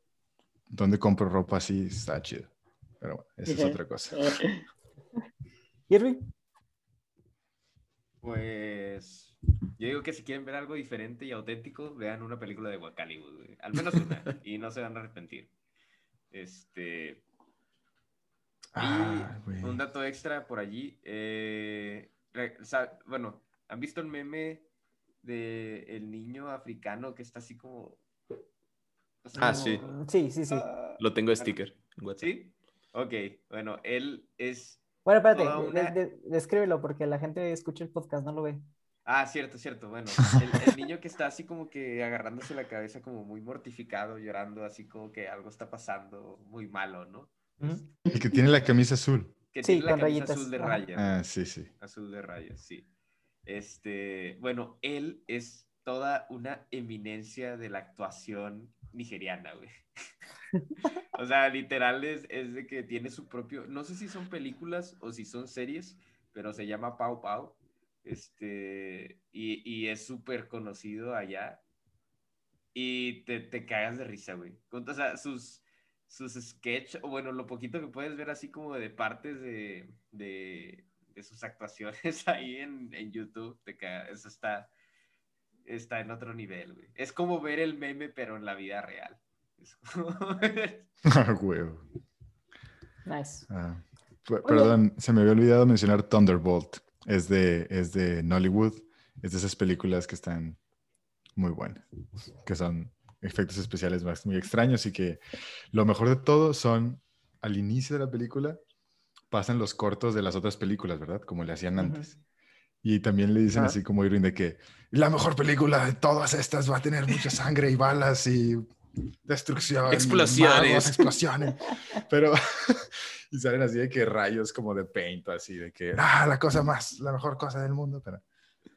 ¿dónde compro ropa así? Está chido. Pero bueno, esa es otra cosa. Irving, Pues yo digo que si quieren ver algo diferente y auténtico, vean una película de Guacaliwood, güey. Al menos una, y no se van a arrepentir. Este. Ah, y güey. un dato extra por allí. eh, bueno, ¿han visto el meme de el niño africano que está así como. Ah, sí. sí, sí, sí. Ah, Lo tengo de sticker en WhatsApp. ¿Sí? Ok, bueno, él es Bueno, espérate, una- de- de- descríbelo porque la gente escucha el podcast, no lo ve. Ah, cierto, cierto. Bueno, el, el niño que está así como que agarrándose la cabeza, como muy mortificado, llorando, así como que algo está pasando muy malo, ¿no? El que tiene la camisa azul. Que Sí, tiene la con camisa rayitas. azul de rayas. Ah, sí, sí. Azul de rayas, sí. Este, bueno, él es toda una eminencia de la actuación nigeriana, güey. o sea, literal es, es de que tiene su propio, no sé si son películas o si son series, pero se llama Pau Pau. Este, y, y es súper conocido allá. Y te, te cagas de risa, güey. O sea, sus, sus sketch, o bueno, lo poquito que puedes ver así como de partes de, de, de sus actuaciones ahí en, en YouTube, te cagas. Eso está, está en otro nivel, güey. Es como ver el meme, pero en la vida real. Es como- Ah, huevo. Nice. Ah, perdón, se me había olvidado mencionar Thunderbolt. Es de, es de Nollywood. Es de esas películas que están muy buenas. Que son efectos especiales más muy extraños y que lo mejor de todo son al inicio de la película pasan los cortos de las otras películas, ¿verdad? Como le hacían antes. Y también le dicen Ajá. así como Irving de que la mejor película de todas estas va a tener mucha sangre y balas y destrucción. Explosiones. magos, explosiones. Pero, y salen así de que rayos como de paint, así de que, ah, la cosa más, la mejor cosa del mundo. Pero,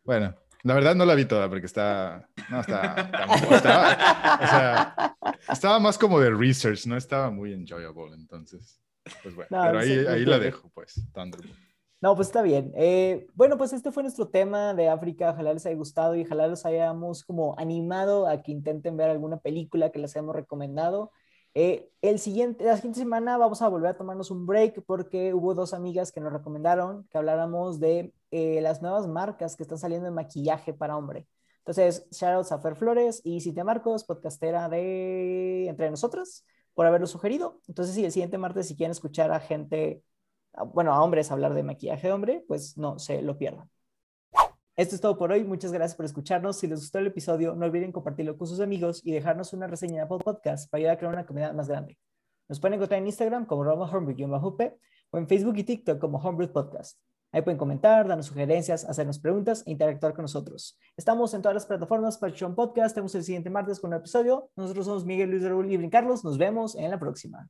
bueno, la verdad no la vi toda porque está, no, está, tampoco estaba, o sea, estaba más como de research, no estaba muy enjoyable, entonces, pues bueno, No, pero ahí, ahí la dejo, pues, Thunderbolt. No, pues está bien. Eh, bueno, pues este fue nuestro tema de África. Ojalá les haya gustado y ojalá los hayamos como animado a que intenten ver alguna película que les hayamos recomendado. Eh, el siguiente, la siguiente semana vamos a volver a tomarnos un break porque hubo dos amigas que nos recomendaron que habláramos de eh, las nuevas marcas que están saliendo de maquillaje para hombre. Entonces, shoutouts a Fer Flores y Cintia Marcos, podcastera de Entre Nosotras, por haberlo sugerido. Entonces, sí, el siguiente martes, si quieren escuchar a gente bueno, a hombres hablar de maquillaje de hombre, pues no se lo pierdan. Esto es todo por hoy. Muchas gracias por escucharnos. Si les gustó el episodio, no olviden compartirlo con sus amigos y dejarnos una reseña en Podcast para ayudar a crear una comunidad más grande. Nos pueden encontrar en Instagram como Roma Homebrew-P o en Facebook y TikTok como Homebrew Podcast. Ahí pueden comentar, darnos sugerencias, hacernos preguntas e interactuar con nosotros. Estamos en todas las plataformas para Patreon Podcast. Tenemos el siguiente martes con un episodio. Nosotros somos Miguel Luis Raúl y Brin Carlos. Nos vemos en la próxima.